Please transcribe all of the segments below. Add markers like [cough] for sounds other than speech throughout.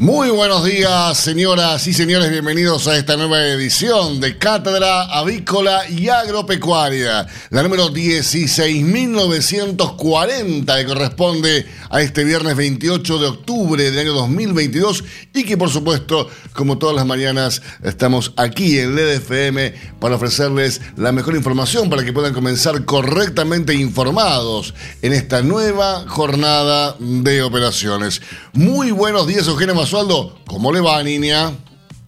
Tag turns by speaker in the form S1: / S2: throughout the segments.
S1: Muy buenos días, señoras y señores. Bienvenidos a esta nueva edición de Cátedra Avícola y Agropecuaria, la número 16.940, que corresponde a este viernes 28 de octubre del año 2022 y que, por supuesto, como todas las mañanas, estamos aquí en LED FM para ofrecerles la mejor información para que puedan comenzar correctamente informados en esta nueva jornada de operaciones. Muy buenos días, Eugenio ¿Cómo le va, niña?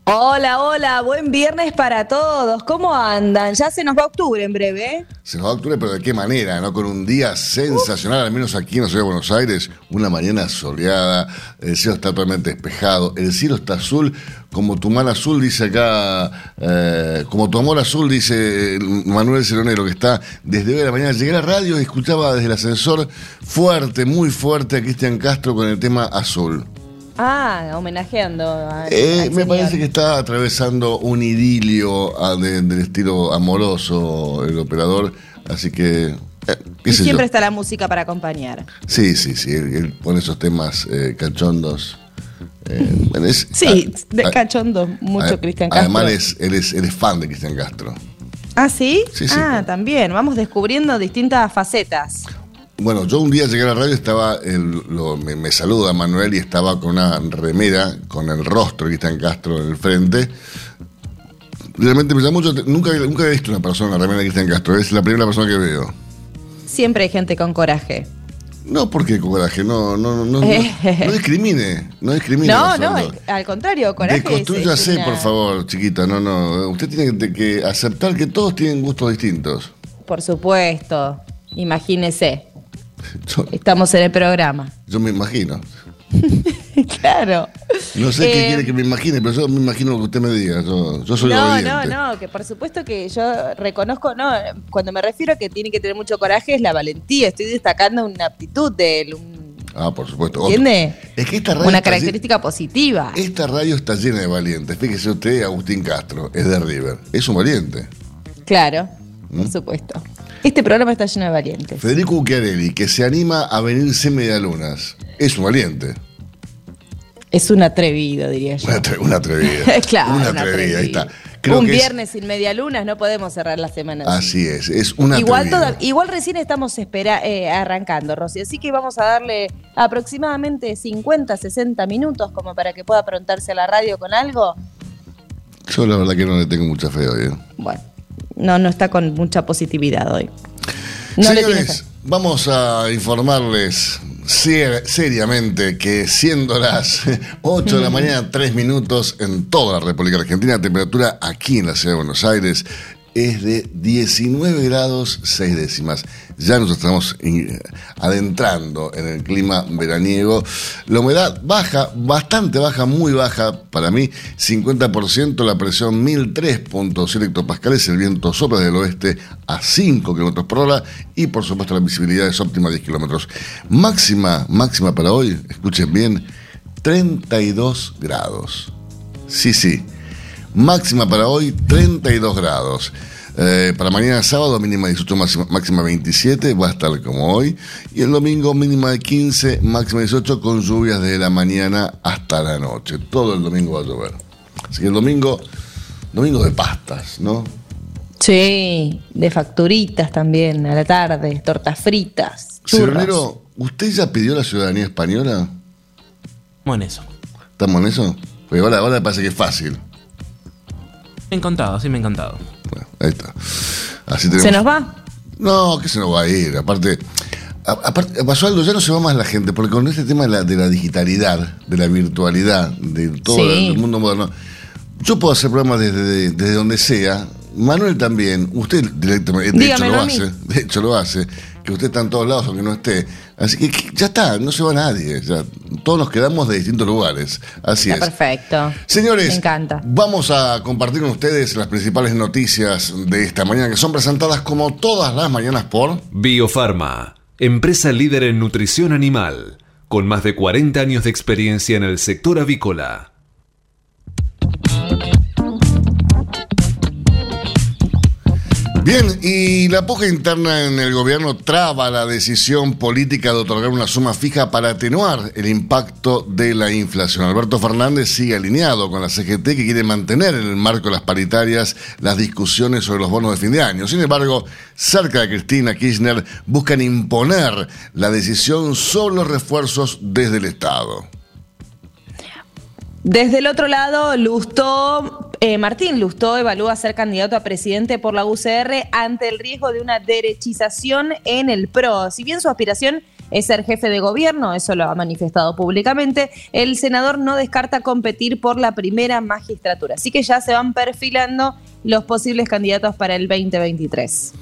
S2: Hola, hola, buen viernes para todos. ¿Cómo andan? Ya se nos va octubre en breve. ¿eh?
S1: Se nos va octubre, pero de qué manera, ¿no? Con un día sensacional, al menos aquí en la ciudad de Buenos Aires, una mañana soleada, el cielo está totalmente despejado, el cielo está azul, como tu mar azul, dice acá, eh, como tu amor azul, dice Manuel Ceronero, que está desde hoy de la mañana. Llegué a la radio y escuchaba desde el ascensor fuerte, muy fuerte a Cristian Castro con el tema azul.
S2: Ah, homenajeando a.
S1: Eh, me parece que está atravesando un idilio ah, de- del estilo amoroso el operador, así que. eh,
S2: Y siempre
S1: yo.
S2: está la música para acompañar.
S1: Sí, sí, sí, él, él pone esos temas eh, cachondos. eh, bueno, es-
S2: Sí,
S1: ah,
S2: de
S1: ah,
S2: cachondo, mucho Cristian Castro.
S1: Además, es- él, es, él es fan de Cristian Castro.
S2: ¿Ah, sí?
S1: Sí, sí,
S2: Ah,
S1: claro.
S2: también. Vamos descubriendo distintas facetas.
S1: Bueno, yo un día llegué a la radio, estaba el- lo- me, me saluda Manuel y estaba con una remera con el rostro de Cristian Castro en el frente. Realmente me llamó mucho, nunca, nunca había visto una persona la remera de Cristian Castro, es la primera persona que veo.
S2: Siempre hay gente con coraje.
S1: No porque coraje, no, no, no, no, no [laughs] discrimine, no discrimine.
S2: No, no, al contrario, coraje es-
S1: Deconstrúyase,
S2: es una-
S1: por favor, chiquita, no, no. Usted tiene que aceptar que todos tienen gustos distintos.
S2: Por supuesto. Imagínese.
S1: Yo,
S2: Estamos en el programa.
S1: yo me imagino. [laughs]
S2: claro.
S1: No sé qué
S2: Eh,
S1: quiere que me imagine, pero yo me imagino lo que usted me diga. Yo, yo soy
S2: No,
S1: obediente.
S2: no, no, que por supuesto que yo reconozco, no, cuando me refiero a que tiene que tener mucho coraje es la valentía, estoy destacando una aptitud de él, un-
S1: Ah, por supuesto.
S2: ¿entiende?
S1: Es que esta radio,
S2: Una característica positiva.
S1: esta radio está llena de valientes. Fíjese usted, Agustín Castro, es de River. Es un valiente.
S2: Claro,
S1: ¿Mm?
S2: por supuesto. Este programa está lleno de valientes.
S1: Federico Ucchiarelli, que se anima a venirse medialunas. Es un valiente.
S2: Es un atrevido, diría yo.
S1: Una, atre- una atrevida. [laughs]
S2: claro, un
S1: atrevida, ahí está.
S2: atrevido.
S1: Creo
S2: un
S1: es-
S2: viernes sin medialunas no podemos cerrar la semana. así.
S1: así es, es una
S2: Igual, toda- igual recién estamos espera, eh, arrancando, Rosy. Así que vamos a darle aproximadamente 50, 60 minutos como para que pueda aprontarse a la radio con algo.
S1: Yo la verdad que no le tengo mucha fe hoy. ¿eh?
S2: Bueno, no, no está con mucha positividad hoy. No
S1: Señores, vamos a informarles ser- seriamente que siendo las [laughs] 8 de la mañana, 3 minutos en toda la República Argentina, temperatura aquí en la ciudad de Buenos Aires es de 19 grados 6 décimas. Ya nos estamos adentrando en el clima veraniego. La humedad baja, bastante baja, muy baja para mí, 50%, la presión 1003.7 hectopascales, el viento sopla del oeste a 5 kilómetros por hora y por supuesto la visibilidad es óptima 10 kilómetros. Máxima, máxima para hoy, escuchen bien, 32 grados. Sí, sí. Máxima para hoy, 32 grados. Eh, para mañana sábado, mínima 18, máxima, máxima 27, va a estar como hoy. Y el domingo, mínima de 15, máxima 18, con lluvias desde la mañana hasta la noche. Todo el domingo va a llover. Así que el domingo, domingo de pastas, ¿no?
S2: Sí, de facturitas también a la tarde, tortas fritas.
S1: Cironero, ¿usted ya pidió la ciudadanía española?
S3: Estamos en eso.
S1: ¿Estamos en eso? Porque ahora, ahora parece que es fácil.
S3: Me encantado, sí me ha encantado.
S1: Bueno, ahí está. Así tenemos.
S2: ¿Se nos va?
S1: No, que se nos va a ir. Aparte, a- aparte, Basualdo, ya no se va más la gente, porque con este tema de la, de la digitalidad, de la virtualidad, de todo
S2: Sí.
S1: el mundo moderno, yo puedo hacer programas desde, desde donde sea, Manuel también, usted directamente, de hecho lo hace, de hecho lo hace, que usted está en todos lados aunque no esté. Así que, ya está, no se va nadie, ya, todos nos quedamos de distintos lugares. Así
S2: Está
S1: es.
S2: perfecto.
S1: Señores,
S2: Me encanta.
S1: vamos a compartir con ustedes las principales noticias de esta mañana que son presentadas como todas las mañanas por
S4: Biofarma, empresa líder en nutrición animal, con más de 40 años de experiencia en el sector avícola.
S1: Bien, y la puja interna en el gobierno traba la decisión política de otorgar una suma fija para atenuar el impacto de la inflación. Alberto Fernández sigue alineado con la CGT que quiere mantener en el marco de las paritarias las discusiones sobre los bonos de fin de año. Sin embargo, cerca de Cristina Kirchner buscan imponer la decisión sobre los refuerzos desde el Estado.
S2: Desde el otro lado, Lustó, eh, Martín Lustó evalúa ser candidato a presidente por la UCR ante el riesgo de una derechización en el PRO. Si bien su aspiración es ser jefe de gobierno, eso lo ha manifestado públicamente, el senador no descarta competir por la primera magistratura. Así que ya se van perfilando los posibles candidatos para el 2023.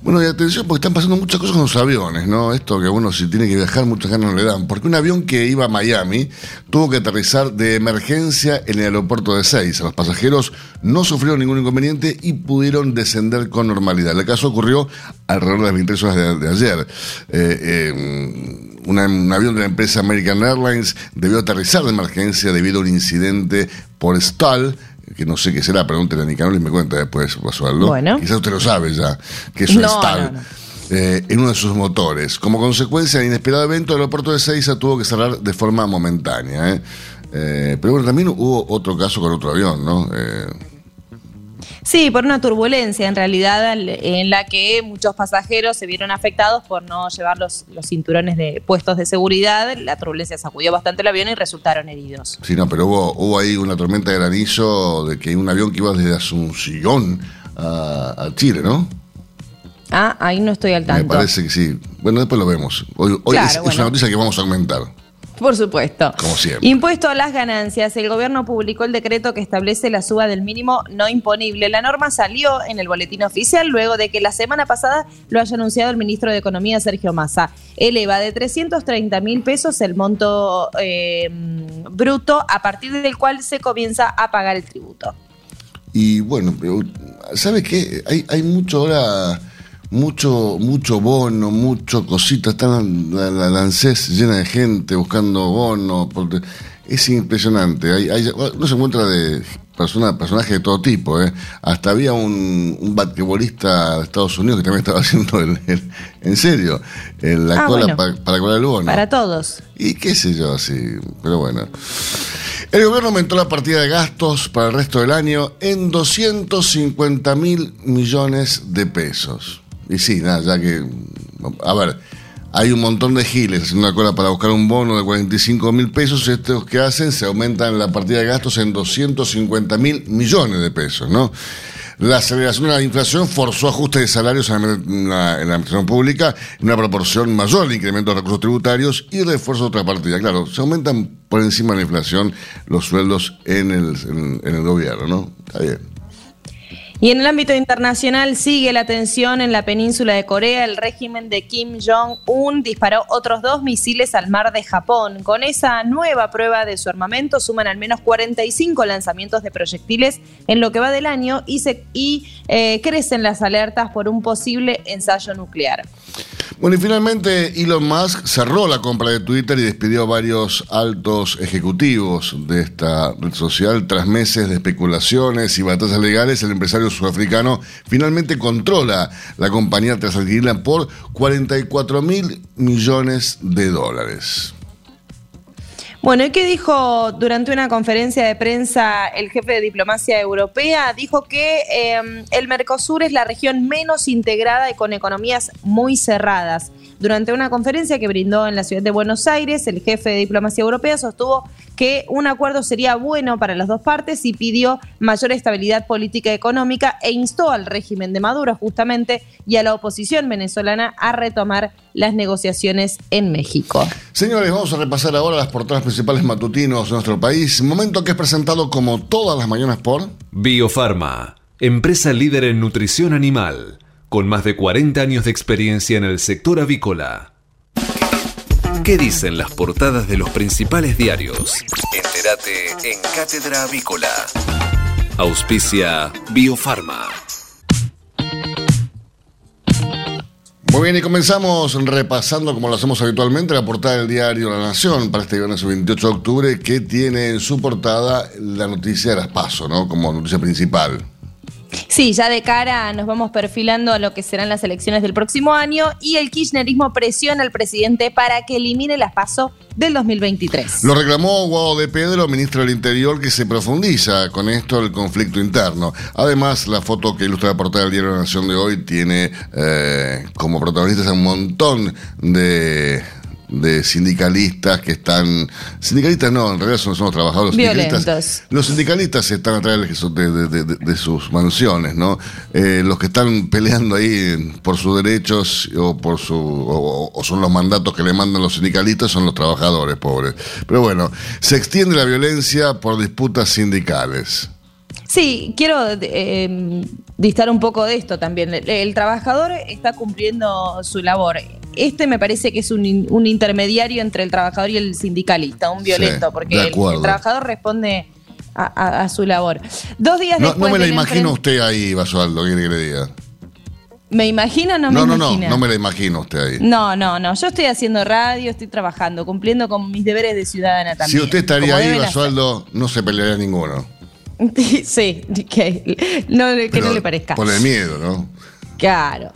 S1: Bueno, y atención, porque están pasando muchas cosas con los aviones, ¿no? Esto que uno si tiene que viajar, muchas ganas no le dan. Porque un avión que iba a Miami tuvo que aterrizar de emergencia en el aeropuerto de Seiza. Los pasajeros no sufrieron ningún inconveniente y pudieron descender con normalidad. El caso ocurrió alrededor de las 23 horas de, ayer. Eh, eh, un avión de la empresa American Airlines debió aterrizar de emergencia debido a un incidente por stall que no sé qué será, pregúntele a Nicanor y me cuenta después, Basualdo.
S2: Bueno.
S1: Quizás usted lo sabe ya, que es un
S2: No,
S1: stall
S2: no, no.
S1: eh, en uno de sus motores. Como consecuencia del inesperado evento, el aeropuerto de Seiza tuvo que cerrar de forma momentánea. ¿eh? Eh, pero bueno, también hubo otro caso con otro avión, ¿no?
S2: Sí, por una turbulencia en realidad al- en la que muchos pasajeros se vieron afectados por no llevar los, los cinturones de puestos de seguridad. La turbulencia sacudió bastante el avión y resultaron heridos.
S1: sí, no, pero hubo, hubo ahí una tormenta de granizo de que un avión que iba desde Asunción a, a Chile, ¿no?
S2: Ah, ahí no estoy al
S1: Me
S2: tanto.
S1: parece que sí. Bueno, después lo vemos. Hoy, hoy
S2: Claro,
S1: es, es una noticia que vamos a aumentar.
S2: Por supuesto.
S1: Como siempre.
S2: Impuesto a las ganancias. El gobierno publicó el decreto que establece la suba del mínimo no imponible. La norma salió en el boletín oficial luego de que la semana pasada lo haya anunciado el ministro de Economía, Sergio Massa. Eleva de 330 mil pesos el monto eh, bruto a partir del cual se comienza a pagar el tributo.
S1: Y bueno, pero, ¿sabe qué? Hay, hay mucho ahora, mucho, mucho bono, mucho cosita. Está la, la, llena de gente buscando bono. porque es impresionante. Hay, hay- uno se encuentra de persona, personajes de todo tipo. ¿eh? Hasta había un, un basquetbolista de Estados Unidos que también estaba [laughs] haciendo el, el- en serio, la
S2: Ah,
S1: cola
S2: bueno.
S1: pa- para cobrar el bono.
S2: Para todos.
S1: Y qué sé yo, sí, pero bueno. El gobierno aumentó la partida de gastos para el resto del año en 250 mil millones de pesos. Y sí, nada, ya que. A ver, hay un montón de giles haciendo una cola para buscar un bono de 45 mil pesos. Estos que hacen se aumentan la partida de gastos en 250 mil millones de pesos, ¿no? La aceleración de la inflación forzó ajustes de salarios en la, administración pública en una proporción mayor al incremento de recursos tributarios y refuerzo de otra partida. Claro, se aumentan por encima de la inflación los sueldos en el, en- en el gobierno, ¿no? Está bien.
S2: Y en el ámbito internacional sigue la tensión en la península de Corea. El régimen de Kim Jong-un disparó otros dos misiles al mar de Japón. Con esa nueva prueba de su armamento suman al menos 45 lanzamientos de proyectiles en lo que va del año y, se, y eh, crecen las alertas por un posible ensayo nuclear.
S1: Bueno, y finalmente Elon Musk cerró la compra de Twitter y despidió a varios altos ejecutivos de esta red social. Tras meses de especulaciones y batallas legales, el empresario sudafricano finalmente controla la compañía tras adquirirla por 44 mil millones de dólares.
S2: Bueno, ¿y qué dijo durante una conferencia de prensa el jefe de diplomacia europea? Dijo que eh, el Mercosur es la región menos integrada y con economías muy cerradas. Durante una conferencia que brindó en la ciudad de Buenos Aires, el jefe de diplomacia europea sostuvo que un acuerdo sería bueno para las dos partes y pidió mayor estabilidad política y económica e instó al régimen de Maduro justamente y a la oposición venezolana a retomar las negociaciones en México.
S1: Señores, vamos a repasar ahora las portadas principales matutinos de nuestro país. Momento que es presentado como todas las mañanas por...
S4: Biofarma, empresa líder en nutrición animal, con más de 40 años de experiencia en el sector avícola. ¿Qué dicen las portadas de los principales diarios? Entérate en Cátedra Avícola. Auspicia Biofarma.
S1: Muy bien, y comenzamos repasando, como lo hacemos habitualmente, la portada del diario La Nación para este viernes 28 de octubre, que tiene en su portada la noticia de las PASO, ¿no? Como noticia principal.
S2: Sí, ya de cara nos vamos perfilando a lo que serán las elecciones del próximo año y el kirchnerismo presiona al presidente para que elimine las PASO del 2023.
S1: Lo reclamó Guado de Pedro, ministro del Interior, que se profundiza con esto el conflicto interno. Además, la foto que ilustra la portada del diario La Nación de hoy tiene eh, como protagonistas a un montón de de sindicalistas que están. Sindicalistas no, en realidad son, son los trabajadores.
S2: Violentos.
S1: Sindicalistas, los sindicalistas están de, de, de, de sus mansiones, ¿no? Eh, los que están peleando ahí por sus derechos o por su o, o, son los mandatos que le mandan los sindicalistas son los trabajadores, pobres. Pero bueno, se extiende la violencia por disputas sindicales.
S2: Sí, quiero eh, distar un poco de esto también. El, el, trabajador está cumpliendo su labor. Este me parece que es un, un, intermediario entre el trabajador y el sindicalista, un violento, sí, porque el, el, trabajador responde a, a, a, su labor. Dos días
S1: no,
S2: después.
S1: No me la imagino usted ahí, Basualdo, ¿qué quiere que le diga?
S2: ¿Me imagino o no,
S1: no
S2: me
S1: no,
S2: imagino?
S1: No, no me la imagino usted ahí.
S2: No, no, no. Yo estoy haciendo radio, estoy trabajando, cumpliendo con mis deberes de ciudadana también.
S1: Si usted estaría ahí, Basualdo, no se pelearía ninguno. [laughs]
S2: Sí, que, no, que
S1: Pero
S2: no le parezca.
S1: Por el miedo, ¿no?
S2: Claro.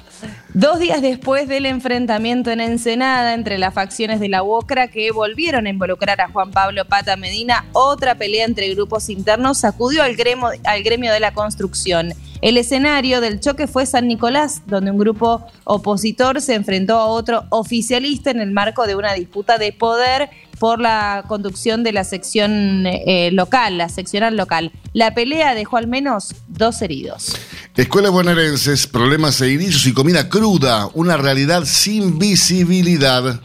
S2: Dos días después del enfrentamiento en Ensenada entre las facciones de la UOCRA que volvieron a involucrar a Juan Pablo Pata Medina, otra pelea entre grupos internos sacudió al gremio, al gremio de la construcción. El escenario del choque fue San Nicolás, donde un grupo opositor se enfrentó a otro oficialista en el marco de una disputa de poder por la conducción de la sección eh, local, la seccional local. La pelea dejó al menos dos heridos.
S1: Escuelas bonaerenses, problemas seguidizos y comida cruda, una realidad sin visibilidad.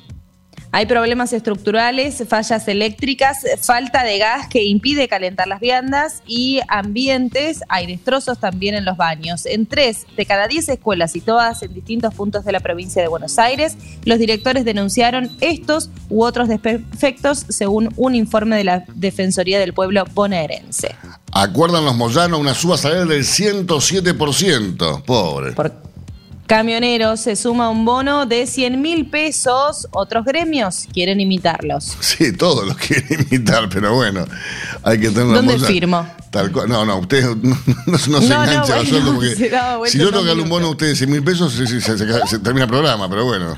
S2: Hay problemas estructurales, fallas eléctricas, falta de gas que impide calentar las viandas y ambientes, hay destrozos también en los baños. En tres de cada diez escuelas y todas en distintos puntos de la provincia de Buenos Aires, los directores denunciaron estos u otros desperfectos según un informe de la Defensoría del Pueblo bonaerense.
S1: Acuerdan los Moyanos una suba salarial del 107%. Pobre.
S2: Por camioneros se suma un bono de 100 mil pesos. Otros gremios quieren imitarlos.
S1: Sí, todos los [laughs] quieren imitar, pero bueno, hay que tener
S2: ¿Dónde firmo?
S1: Tal cual. No, no, usted no, [laughs] no, no se no, engancha no, bueno, porque [laughs] si yo tengo que darle un bono a usted de 100 mil pesos, se, se, se, se, termina el programa, pero bueno,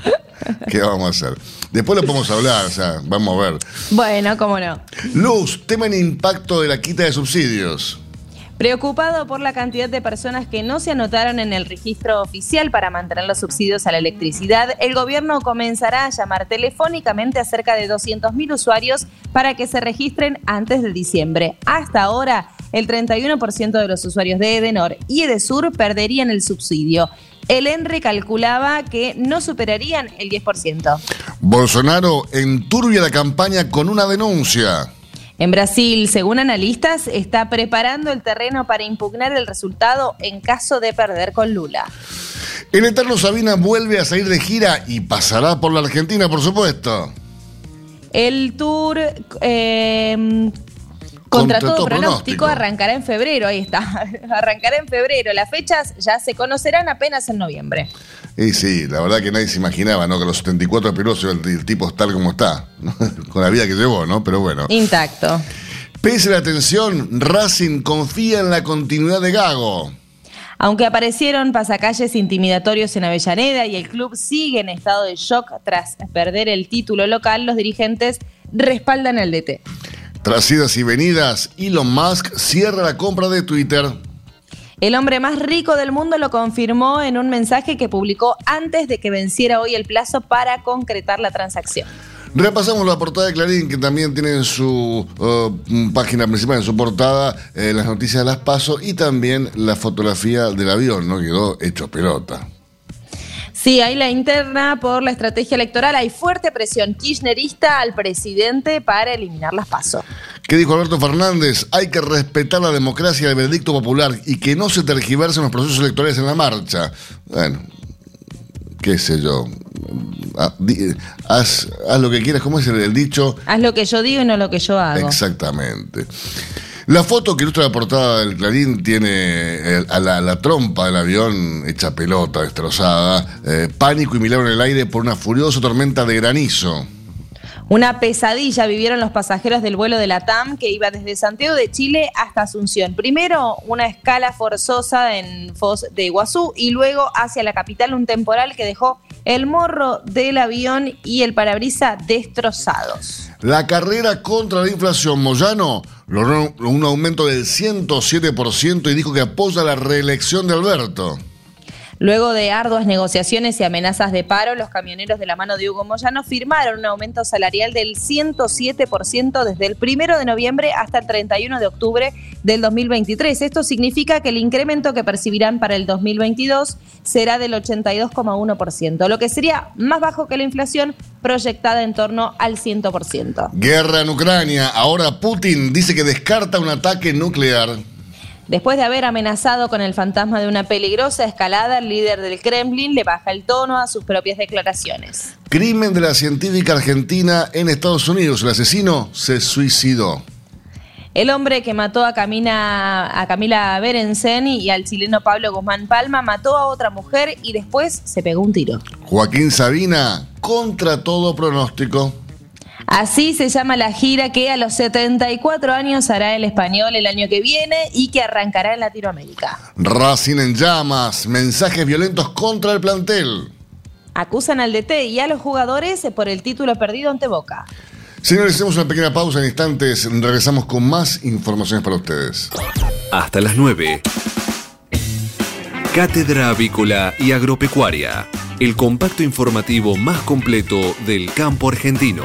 S1: ¿qué vamos a hacer? Después lo podemos hablar, o sea, vamos a ver.
S2: Bueno, cómo no.
S1: Luz, tema en impacto de la quita de subsidios.
S2: Preocupado por la cantidad de personas que no se anotaron en el registro oficial para mantener los subsidios a la electricidad, el gobierno comenzará a llamar telefónicamente a cerca de 200.000 usuarios para que se registren antes de diciembre. Hasta ahora, el 31% de los usuarios de Edenor y Edesur perderían el subsidio. El ENRE calculaba que no superarían el 10%.
S1: Bolsonaro enturbia la campaña con una denuncia.
S2: En Brasil, según analistas, está preparando el terreno para impugnar el resultado en caso de perder con Lula.
S1: El Eterno Sabina vuelve a salir de gira y pasará por la Argentina, por supuesto.
S2: El tour eh, contra, contra, todo, todo pronóstico, pronóstico arrancará en febrero, ahí está, [laughs] arrancará en febrero. Las fechas ya se conocerán apenas en noviembre.
S1: Y sí, la verdad que nadie se imaginaba, ¿no? Que los 74 pilotos el, el tipo tal como está, ¿no? [laughs] con la vida que llevó, ¿no? Pero bueno.
S2: Intacto.
S1: Pese a la tensión, Racing confía en la continuidad de Gago.
S2: Aunque aparecieron pasacalles intimidatorios en Avellaneda y el club sigue en estado de shock tras perder el título local, los dirigentes respaldan el DT.
S1: Tras idas y venidas, Elon Musk cierra la compra de Twitter.
S2: El hombre más rico del mundo lo confirmó en un mensaje que publicó antes de que venciera hoy el plazo para concretar la transacción.
S1: Repasamos la portada de Clarín, que también tiene en su uh, página principal, en su portada, eh, las noticias de las PASO y también la fotografía del avión, ¿no? Quedó hecho pelota.
S2: Sí, hay la interna por la estrategia electoral. Hay fuerte presión kirchnerista al presidente para eliminar las pasos.
S1: ¿Qué dijo Alberto Fernández? Hay que respetar la democracia y el veredicto popular y que no se tergiversen los procesos electorales en la marcha. Bueno, qué sé yo. Ah, Haz, haz lo que quieras, ¿cómo es el, el dicho?
S2: Haz lo que yo digo y no lo que yo hago.
S1: Exactamente. La foto que ilustra la portada del Clarín tiene eh, a la, la trompa del avión hecha pelota, destrozada, eh, pánico y milagro en el aire por una furiosa tormenta de granizo.
S2: Una pesadilla vivieron los pasajeros del vuelo de la TAM que iba desde Santiago de Chile hasta Asunción. Primero una escala forzosa en Foz de Iguazú y luego hacia la capital un temporal que dejó el morro del avión y el parabrisa destrozados.
S1: La carrera contra la inflación, Moyano logró un aumento del 107% y dijo que apoya la reelección de Alberto.
S2: Luego de arduas negociaciones y amenazas de paro, los camioneros de la mano de Hugo Moyano firmaron un aumento salarial del 107% desde el 1 de noviembre hasta el 31 de octubre del 2023. Esto significa que el incremento que percibirán para el 2022 será del 82,1%, lo que sería más bajo que la inflación proyectada en torno al 100%.
S1: Guerra en Ucrania. Ahora Putin dice que descarta un ataque nuclear.
S2: Después de haber amenazado con el fantasma de una peligrosa escalada, el líder del Kremlin le baja el tono a sus propias declaraciones.
S1: Crimen de la científica argentina en Estados Unidos. El asesino se suicidó.
S2: El hombre que mató a Camila, a Camila Berensen y al chileno Pablo Guzmán Palma mató a otra mujer y después se pegó un tiro.
S1: Joaquín Sabina, contra todo pronóstico.
S2: Así se llama la gira que a los 74 años hará el español el año que viene y que arrancará en Latinoamérica.
S1: Racing en llamas, mensajes violentos contra el plantel.
S2: Acusan al DT y a los jugadores por el título perdido ante Boca.
S1: Señores, hacemos una pequeña pausa en instantes. Regresamos con más informaciones para ustedes.
S4: Hasta las 9. Cátedra Avícola y Agropecuaria. El compacto informativo más completo del campo argentino.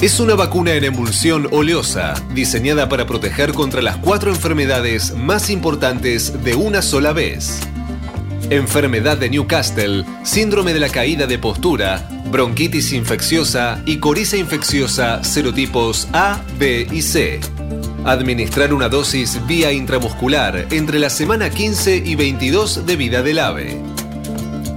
S4: Es una vacuna en emulsión oleosa, diseñada para proteger contra las cuatro enfermedades más importantes de una sola vez. Enfermedad de Newcastle, síndrome de la caída de postura, bronquitis infecciosa y coriza infecciosa serotipos A, B y C. Administrar una dosis vía intramuscular entre la semana 15 y 22 de vida del ave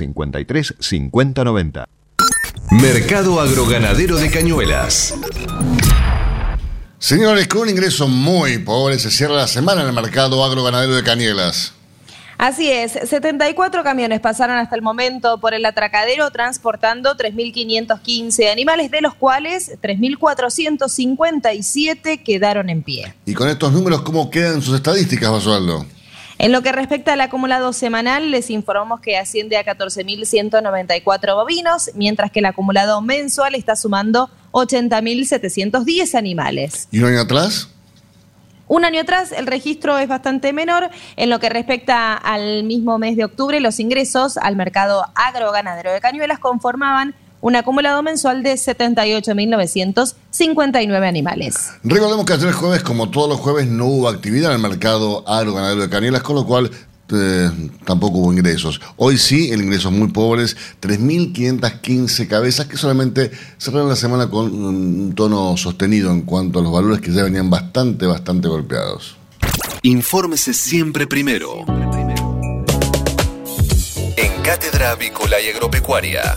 S5: 53 50 90.
S4: Mercado Agroganadero de Cañuelas.
S1: Señores, con un ingreso muy pobre se cierra la semana en el mercado agroganadero de Canielas.
S2: Así es, 74 camiones pasaron hasta el momento por el atracadero transportando 3.515 animales, de los cuales 3.457 quedaron en pie.
S1: Y con estos números, ¿cómo quedan sus estadísticas, Basualdo?
S2: En lo que respecta al acumulado semanal, les informamos que asciende a 14.194 bovinos, mientras que el acumulado mensual está sumando 80.710 animales.
S1: ¿Y un año atrás?
S2: Un año atrás el registro es bastante menor. En lo que respecta al mismo mes de octubre, los ingresos al mercado agroganadero de Cañuelas conformaban un acumulado mensual de 78.959 animales.
S1: Recordemos que ayer jueves, como todos los jueves, no hubo actividad en el mercado agroganadero de Canielas, con lo cual eh, tampoco hubo ingresos. Hoy sí, el ingreso es muy pobres, 3.515 cabezas que solamente cerraron la semana con un tono sostenido en cuanto a los valores que ya venían bastante, bastante golpeados.
S4: Infórmese siempre primero. En Cátedra Avícola y Agropecuaria.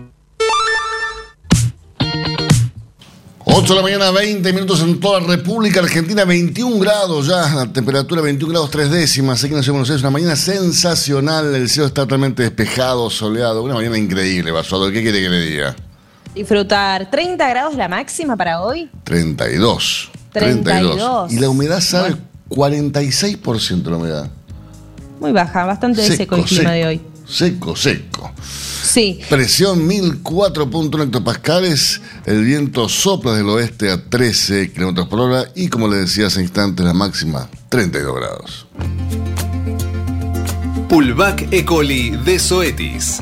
S1: 8 de la mañana, 20 minutos en toda la República Argentina, 21 grados ya, la temperatura 21 grados 3 décimas, aquí en la Ciudad de Buenos Aires, una mañana sensacional, el cielo está totalmente despejado, soleado, una mañana increíble, Basualdo, ¿qué quiere que le diga?
S2: Disfrutar. 30 grados la máxima para hoy.
S1: 32.
S2: 32.
S1: Y la humedad, ¿sabe? 46% la humedad.
S2: Muy baja, bastante seco, el clima
S1: seco,
S2: de hoy.
S1: Seco, seco.
S2: Sí.
S1: Presión 1004.1 hectopascales, el viento sopla del oeste a 13 kilómetros por hora y como le decía hace instantes, la máxima 32 grados.
S4: Pulvac E. coli de Zoetis.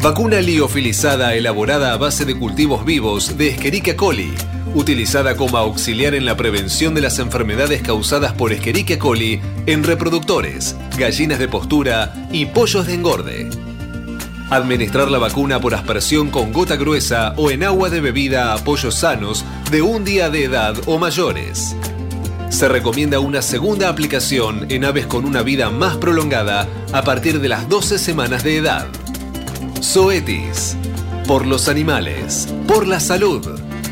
S4: Vacuna liofilizada elaborada a base de cultivos vivos de Escherichia coli, utilizada como auxiliar en la prevención de las enfermedades causadas por Escherichia coli en reproductores, gallinas de postura y pollos de engorde. Administrar la vacuna por aspersión con gota gruesa o en agua de bebida a pollos sanos de un día de edad o mayores. Se recomienda una segunda aplicación en aves con una vida más prolongada a partir de las 12 semanas de edad. Zoetis. Por los animales. Por la salud.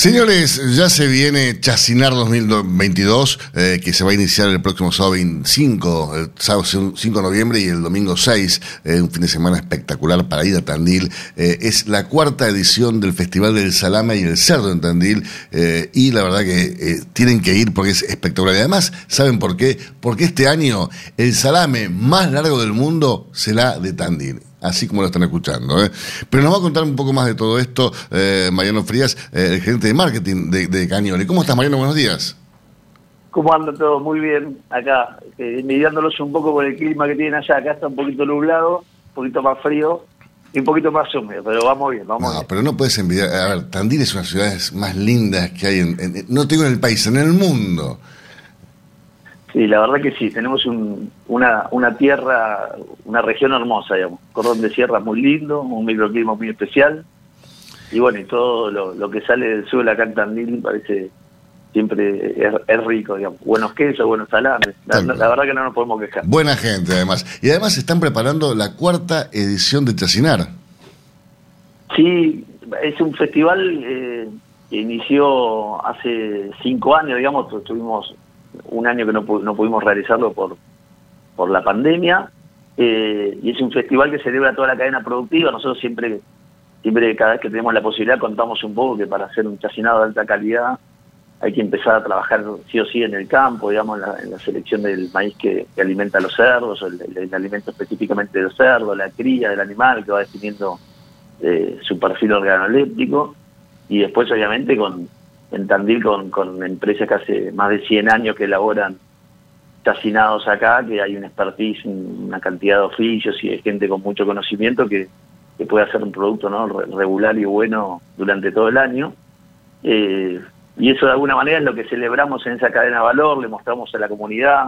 S1: Señores, ya se viene Chacinar 2022, eh, que se va a iniciar el próximo sábado 25, el sábado 5 de noviembre y el domingo 6, eh, un fin de semana espectacular para ir a Tandil. Eh, es la cuarta edición del Festival del Salame y el Cerdo en Tandil y la verdad que tienen que ir porque es espectacular. Y además, ¿saben por qué? Porque este año el salame más largo del mundo será de Tandil así como lo están escuchando. ¿eh? Pero nos va a contar un poco más de todo esto eh, Mariano Frías, eh, el gerente de marketing de, de. ¿Cómo estás, Mariano? Buenos días.
S6: ¿Cómo andan todos? Muy bien. Acá, eh, envidiándolos un poco por el clima que tienen allá. Acá está un poquito nublado, un poquito más frío y un poquito más húmedo, pero vamos bien, vamos
S1: No,
S6: bien.
S1: pero no puedes envidiar. A ver, Tandil es una de las ciudades más lindas que hay, en, en- no te digo en el país, en el mundo.
S6: Sí, la verdad que sí, tenemos un- una, una tierra, una región hermosa, digamos. Cordón de sierra muy lindo, un microclima muy especial. Y bueno, y todo lo, lo que sale del sur acá en Tandil parece siempre es, es rico, digamos. Buenos quesos, buenos salames. La, la verdad que no nos podemos quejar.
S1: Buena gente, además. Y además están preparando la cuarta edición de Chacinar.
S6: Sí, es un festival eh, que inició hace cinco años, digamos, tu- tuvimos un año que no, no pudimos realizarlo por, por la pandemia, eh, y es un festival que celebra toda la cadena productiva, nosotros siempre, siempre cada vez que tenemos la posibilidad contamos un poco que para hacer un chacinado de alta calidad hay que empezar a trabajar sí o sí en el campo, digamos, en la, en la selección del maíz que, alimenta a los cerdos, el, el- alimento específicamente del cerdo, la cría del animal que va definiendo eh, su perfil organoléptico. Y después obviamente con en Tandil con, con empresas que hace más de 100 años que elaboran chacinados acá, que hay un expertise, un- una cantidad de oficios y de gente con mucho conocimiento que, que puede hacer un producto ¿no? Re- regular y bueno durante todo el año. Eh, y eso de alguna manera es lo que celebramos en esa cadena de valor, le mostramos a la comunidad,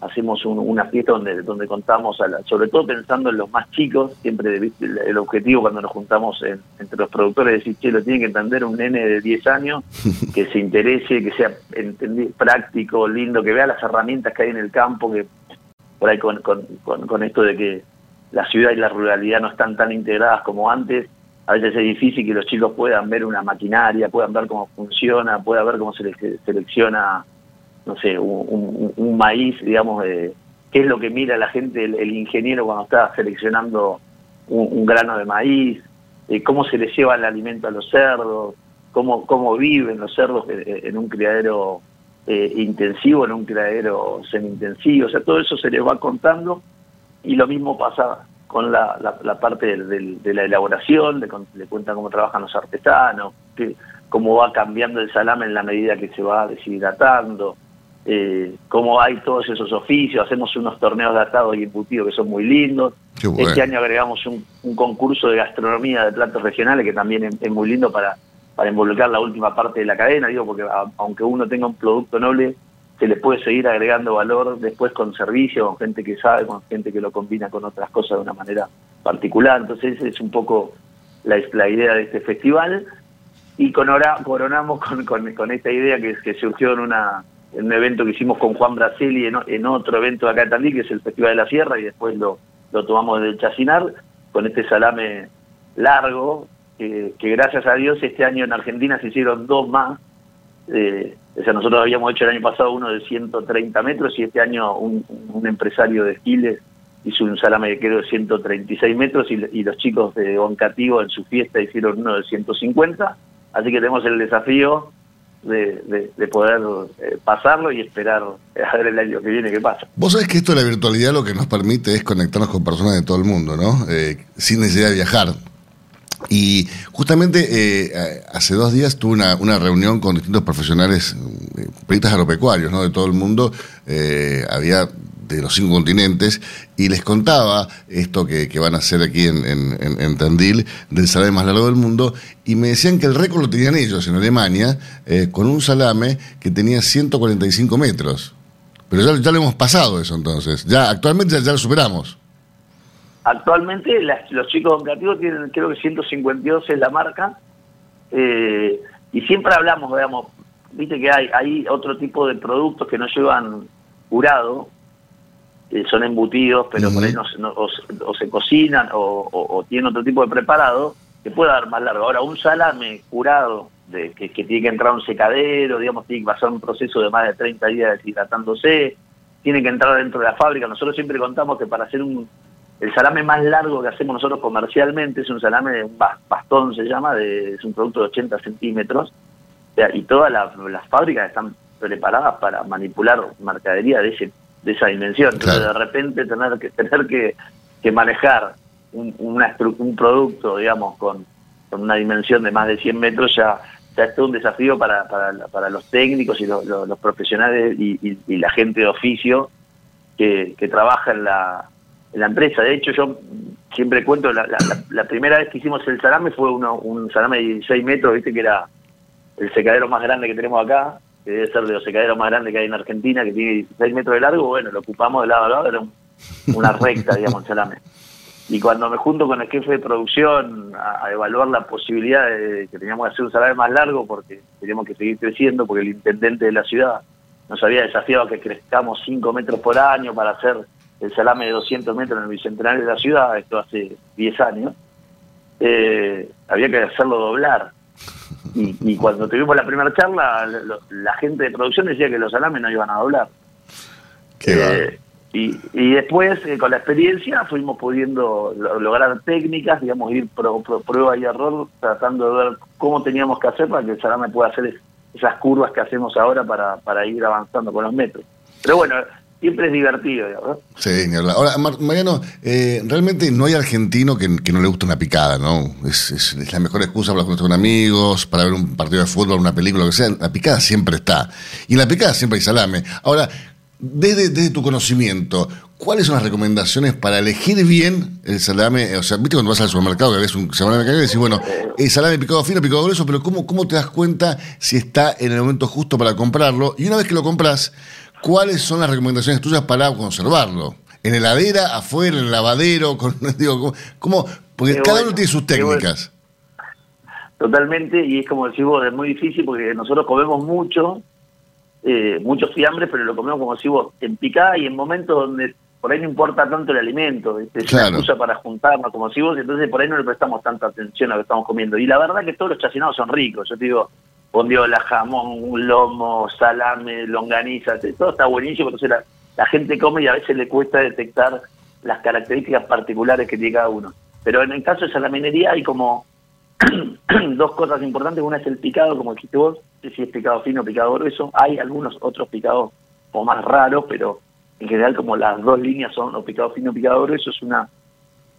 S6: hacemos un- una fiesta donde donde contamos, a la- sobre todo pensando en los más chicos, siempre el, el objetivo cuando nos juntamos en- entre los productores es decir, che, lo tiene que entender un nene de 10 años, [laughs] que se interese, que sea práctico, lindo, que vea las herramientas que hay en el campo, que por ahí con, con, con, con esto de que la ciudad y la ruralidad no están tan integradas como antes, a veces es difícil que los chicos puedan ver una maquinaria, puedan ver cómo funciona, puedan ver cómo se les selecciona no sé, un, maíz, digamos, de qué es lo que mira la gente, el, ingeniero cuando está seleccionando un, grano de maíz, eh, cómo se les lleva el alimento a los cerdos, cómo, cómo viven los cerdos en, un criadero eh, intensivo, en un criadero semi-intensivo, o sea, todo eso se les va contando y lo mismo pasa con la, la- la parte del- del- de la elaboración, le, le cuentan cómo trabajan los artesanos, que, cómo va cambiando el salame en la medida que se va deshidratando, eh, cómo hay todos esos oficios, hacemos unos torneos de atado y embutido que son muy lindos.
S1: Bueno.
S6: Este año agregamos un, un concurso de gastronomía de platos regionales que también es, es muy lindo para, para involucrar la última parte de la cadena, digo, porque a- aunque uno tenga un producto noble, se le puede seguir agregando valor después con servicio, con gente que sabe, con gente que lo combina con otras cosas de una manera particular. Entonces esa es un poco la, la idea de este festival y coronamos con, con, con esta idea que, que surgió en, una, en un evento que hicimos con Juan Braceli en, en otro evento de acá de Tandil, que es el Festival de la Sierra, y después lo, lo tomamos del Chacinar, con este salame largo, que, que gracias a Dios este año en Argentina se hicieron dos más. Eh, o sea, nosotros habíamos hecho el año pasado uno de 130 metros y este año un, empresario de Giles hizo un salame de creo de 136 metros y, y los chicos de Oncativo en su fiesta hicieron uno de 150. Así que tenemos el desafío de, de- de poder eh, pasarlo y esperar a ver el año que viene qué pasa.
S1: Vos sabés que esto de la virtualidad lo que nos permite es conectarnos con personas de todo el mundo, ¿no? Eh, sin necesidad de viajar. Y justamente eh, hace dos días tuve una, una reunión con distintos profesionales, eh, periodistas agropecuarios, ¿no? De todo el mundo. Eh, había de los cinco continentes y les contaba esto que, que van a hacer aquí en, en, en- Tandil, del salame más largo del mundo, y me decían que el récord lo tenían ellos en Alemania, eh, con un salame que tenía 145 metros. Pero ya, ya lo hemos pasado eso entonces. Ya actualmente ya, lo superamos.
S6: Actualmente los chicos educativos tienen, creo que 152 es la marca, eh, y siempre hablamos, digamos, viste que hay, hay otro tipo de productos que no llevan curado, eh, son embutidos, pero por ahí no, se- no- o, se- o se cocinan o, o- o tienen otro tipo de preparado, que puede dar más largo. Ahora, un salame curado, de, que, que tiene que entrar a un secadero, digamos, tiene que pasar un proceso de más de 30 días deshidratándose, tiene que entrar dentro de la fábrica. Nosotros siempre contamos que para hacer un, el salame más largo que hacemos nosotros comercialmente es un salame de un bas- bastón, se llama, de, es un producto de 80 centímetros. Y todas las, las fábricas están preparadas para manipular mercadería de ese de esa dimensión. Entonces,
S1: Claro.
S6: de repente, tener que tener que, que manejar un, una un producto, digamos, con, con una dimensión de más de 100 metros ya, ya es todo un desafío para, para, para los técnicos y lo- lo- los profesionales y, y- y la gente de oficio que, que trabaja en la, en la empresa. De hecho, yo siempre cuento, la, la- la- la primera vez que hicimos el salame fue uno, un salame de 16 metros, viste que era el secadero más grande que tenemos acá, que debe ser de los secaderos más grandes que hay en Argentina, que tiene 16 metros de largo, bueno, lo ocupamos de lado a lado, era un- una recta, digamos, el salame. Y cuando me junto con el jefe de producción a, evaluar la posibilidad de que teníamos que hacer un salame más largo porque teníamos que seguir creciendo, porque el intendente de la ciudad nos había desafiado a que crezcamos 5 metros por año para hacer el salame de 200 metros en el bicentenario de la ciudad, esto hace 10 años, eh, había que hacerlo doblar. Y, y cuando tuvimos la primera charla, lo- la gente de producción decía que los salames no iban a doblar.
S1: Qué
S6: Eh, y, y después, eh, con la experiencia, fuimos pudiendo lo- lograr técnicas, digamos, ir pro- pro- prueba y error, tratando de ver cómo teníamos que hacer para que el salame pueda hacer es- esas curvas que hacemos ahora para, para ir avanzando con los metros. Pero bueno, siempre es divertido, digamos.
S1: Sí, ni hablar. Ahora, Mar- Mariano, eh, realmente no hay argentino que, no le guste una picada, ¿no? Es, la mejor excusa para juntarse con amigos, para ver un partido de fútbol, una película, lo que sea. La picada siempre está. Y en la picada siempre hay salame. Ahora, desde, desde tu conocimiento, ¿cuáles son las recomendaciones para elegir bien el salame? O sea, viste cuando vas al supermercado que ves un salame caliente y decís, bueno, el salame picado fino, picado grueso, pero ¿cómo, ¿cómo te das cuenta si está en el momento justo para comprarlo? Y una vez que lo compras, ¿cuáles son las recomendaciones tuyas para conservarlo? ¿En heladera, afuera, en el lavadero? Con, [laughs] digo. Porque
S6: Qué
S1: cada
S6: bueno,
S1: uno tiene sus
S6: bueno.
S1: técnicas.
S6: Totalmente, y es como decís vos, es muy difícil porque nosotros comemos mucho, eh, muchos fiambres, pero lo comemos como decís vos, en picada y en momentos donde por ahí no importa tanto el alimento, es
S1: Claro.
S6: una excusa para juntarnos, como decís vos, entonces por ahí no le prestamos tanta atención a lo que estamos comiendo. Y la verdad que todos los chacinados son ricos, yo te digo, bondiola, jamón, lomo, salame, longaniza, todo está buenísimo, entonces la, la gente come y a veces le cuesta detectar las características particulares que tiene cada uno. Pero en el caso de salaminería hay como [clears throat] dos cosas importantes. Una es el picado, como dijiste vos, si es picado fino o picado grueso. Hay algunos otros picados como más raros, pero en general como las dos líneas son o picado fino o picado grueso, es una...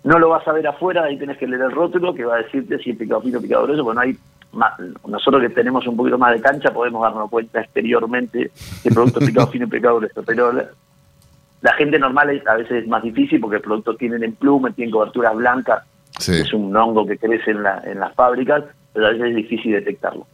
S6: No lo vas a ver afuera, ahí tenés que leer el rótulo que va a decirte si es picado fino o picado grueso, porque no hay nosotros que tenemos un poquito más de cancha podemos darnos cuenta exteriormente que el producto es picado fino y picado grueso, pero la, la gente normal es, a veces es más difícil porque el producto tienen emplume, tienen coberturas blancas, es un hongo que crece en, la, en las fábricas, pero a veces es difícil detectarlo.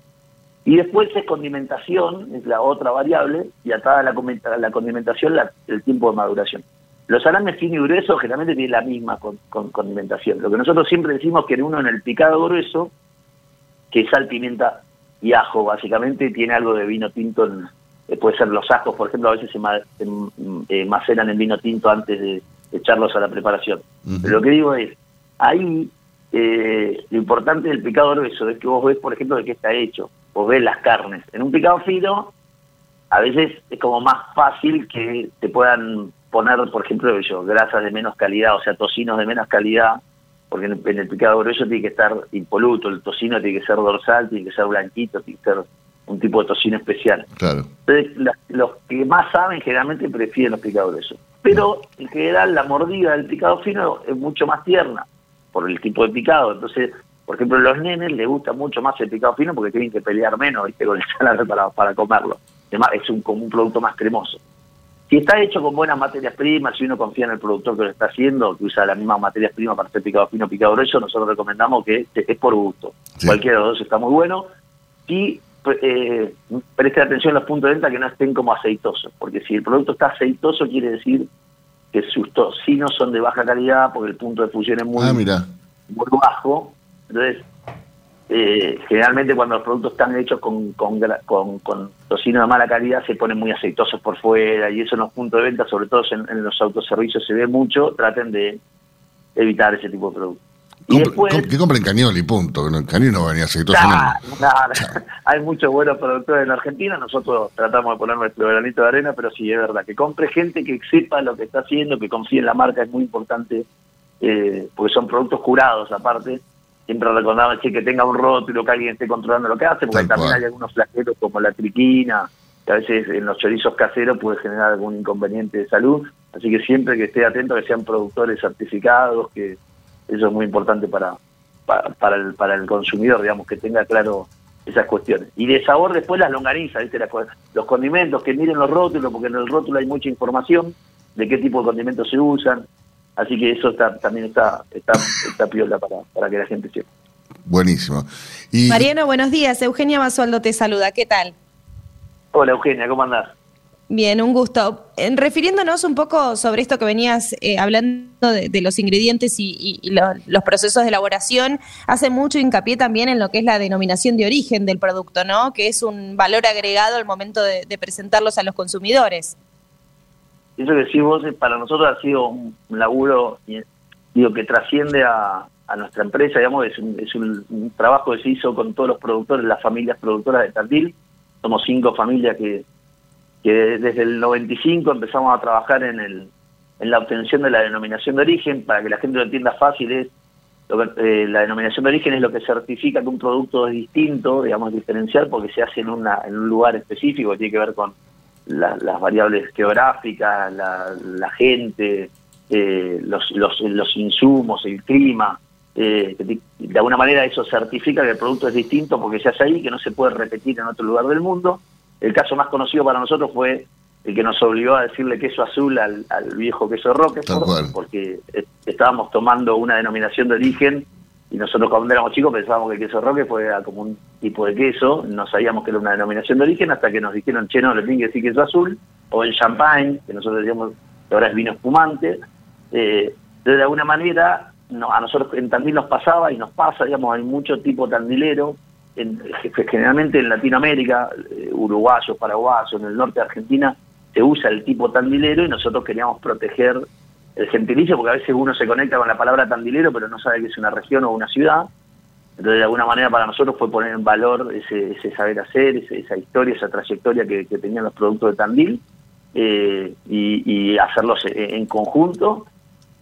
S6: Y después es condimentación, es la otra variable, y atada a la, la condimentación la, el tiempo de maduración. Los salames finos y gruesos generalmente tienen la misma con, condimentación. Lo que nosotros siempre decimos que en uno en el picado grueso, que es sal, pimienta y ajo, básicamente tiene algo de vino tinto, en, eh, puede ser los ajos, por ejemplo, a veces se, eh, maceran en vino tinto antes de echarlos a la preparación. Pero lo que digo es, ahí eh, lo importante del picado grueso es que vos ves, por ejemplo, de qué está hecho. Vos ves las carnes. En un picado fino, a veces es como más fácil que te puedan poner, por ejemplo, yo, grasas de menos calidad, o sea, tocinos de menos calidad, porque en el, picado grueso tiene que estar impoluto, el tocino tiene que ser dorsal, tiene que ser blanquito, tiene que ser un tipo de tocino especial.
S1: Claro.
S6: Entonces, los que más saben generalmente prefieren los picados gruesos. Pero en general la mordida del picado fino es mucho más tierna por el tipo de picado. Entonces, por ejemplo, a los nenes les gusta mucho más el picado fino porque tienen que pelear menos ¿viste? [laughs] con el salame para, para comerlo. Además, es un, como un producto más cremoso. Si está hecho con buenas materias primas, si uno confía en el productor que lo está haciendo, que usa las mismas materias primas para hacer picado fino, picado grueso, nosotros recomendamos que es por gusto. Cualquiera de los dos está muy bueno. Y eh, preste atención a los puntos de venta que no estén como aceitosos, porque si el producto está aceitoso quiere decir que sus tocinos son de baja calidad porque el punto de fusión es muy,
S1: ah,
S6: muy bajo. Entonces, eh, generalmente cuando los productos están hechos con, con, con, tocino de mala calidad se ponen muy aceitosos por fuera y eso en los puntos de venta, sobre todo en, los autoservicios se ve mucho, traten de evitar ese tipo de productos.
S1: Y después, que compren cañoli, punto. Cañoli no venía aceitoso. [laughs]
S6: hay muchos buenos productores en Argentina, nosotros tratamos de poner nuestro granito de arena, pero sí, es verdad, que compre gente que sepa lo que está haciendo, que confíe en la marca, es muy importante, eh, porque son productos curados aparte, siempre recordamos que tenga un rótulo, que alguien esté controlando lo que hace, porque también hay algunos flaqueros como la triquina, que a veces en los chorizos caseros puede generar algún inconveniente de salud. Así que siempre que esté atento que sean productores certificados, que eso es muy importante para, para, el, para el consumidor, digamos, que tenga claro esas cuestiones. Y de sabor después las longanizas, ¿viste? los condimentos, que miren los rótulos, porque en el rótulo hay mucha información de qué tipo de condimentos se usan, Así que eso está, también está, está, está piola para, para que la gente sepa.
S1: Buenísimo.
S2: Y... Mariano, buenos días. Eugenia Basualdo te saluda. ¿Qué tal?
S6: Hola, Eugenia, ¿cómo andás?
S2: Bien, un gusto. En, refiriéndonos un poco sobre esto que venías eh, hablando de, los ingredientes y, los procesos de elaboración, hace mucho hincapié también en lo que es la denominación de origen del producto, ¿no? Que es un valor agregado al momento de presentarlos a los consumidores
S6: eso que decís vos para nosotros ha sido un laburo digo que trasciende a, nuestra empresa, digamos, es, un, es un, trabajo que se hizo con todos los productores, las familias productoras de Tandil. Somos cinco familias que, que desde el 95 empezamos a trabajar en, el, en la obtención de la denominación de origen, para que la gente lo entienda fácil, es eh, la denominación de origen es lo que certifica que un producto es distinto, digamos, diferencial, porque se hace en, una, en un lugar específico, tiene que ver con las variables geográficas, la, gente, eh, los, los, los, insumos, el clima. Eh, de alguna manera eso certifica que el producto es distinto porque se hace ahí, que no se puede repetir en otro lugar del mundo. El caso más conocido para nosotros fue el que nos obligó a decirle queso azul al, viejo queso roque, porque estábamos tomando una denominación de origen y nosotros cuando éramos chicos pensábamos que el queso roque fue como un tipo de queso, no sabíamos que era una denominación de origen hasta que nos dijeron, che, no, le tienen que decir queso azul, o el champagne, que nosotros decíamos que ahora es vino espumante. Eh, de alguna manera, no, a nosotros en Tandil nos pasaba y nos pasa, digamos, hay mucho tipo tandilero, en, generalmente en Latinoamérica, eh, uruguayos, paraguayos, en el norte de Argentina, se usa el tipo tandilero y nosotros queríamos proteger el gentilicio, porque a veces uno se conecta con la palabra tandilero, pero no sabe que es una región o una ciudad. Entonces, de alguna manera para nosotros fue poner en valor ese, ese saber hacer, ese- esa historia, esa trayectoria que, que tenían los productos de Tandil eh, y, hacerlos en, en conjunto.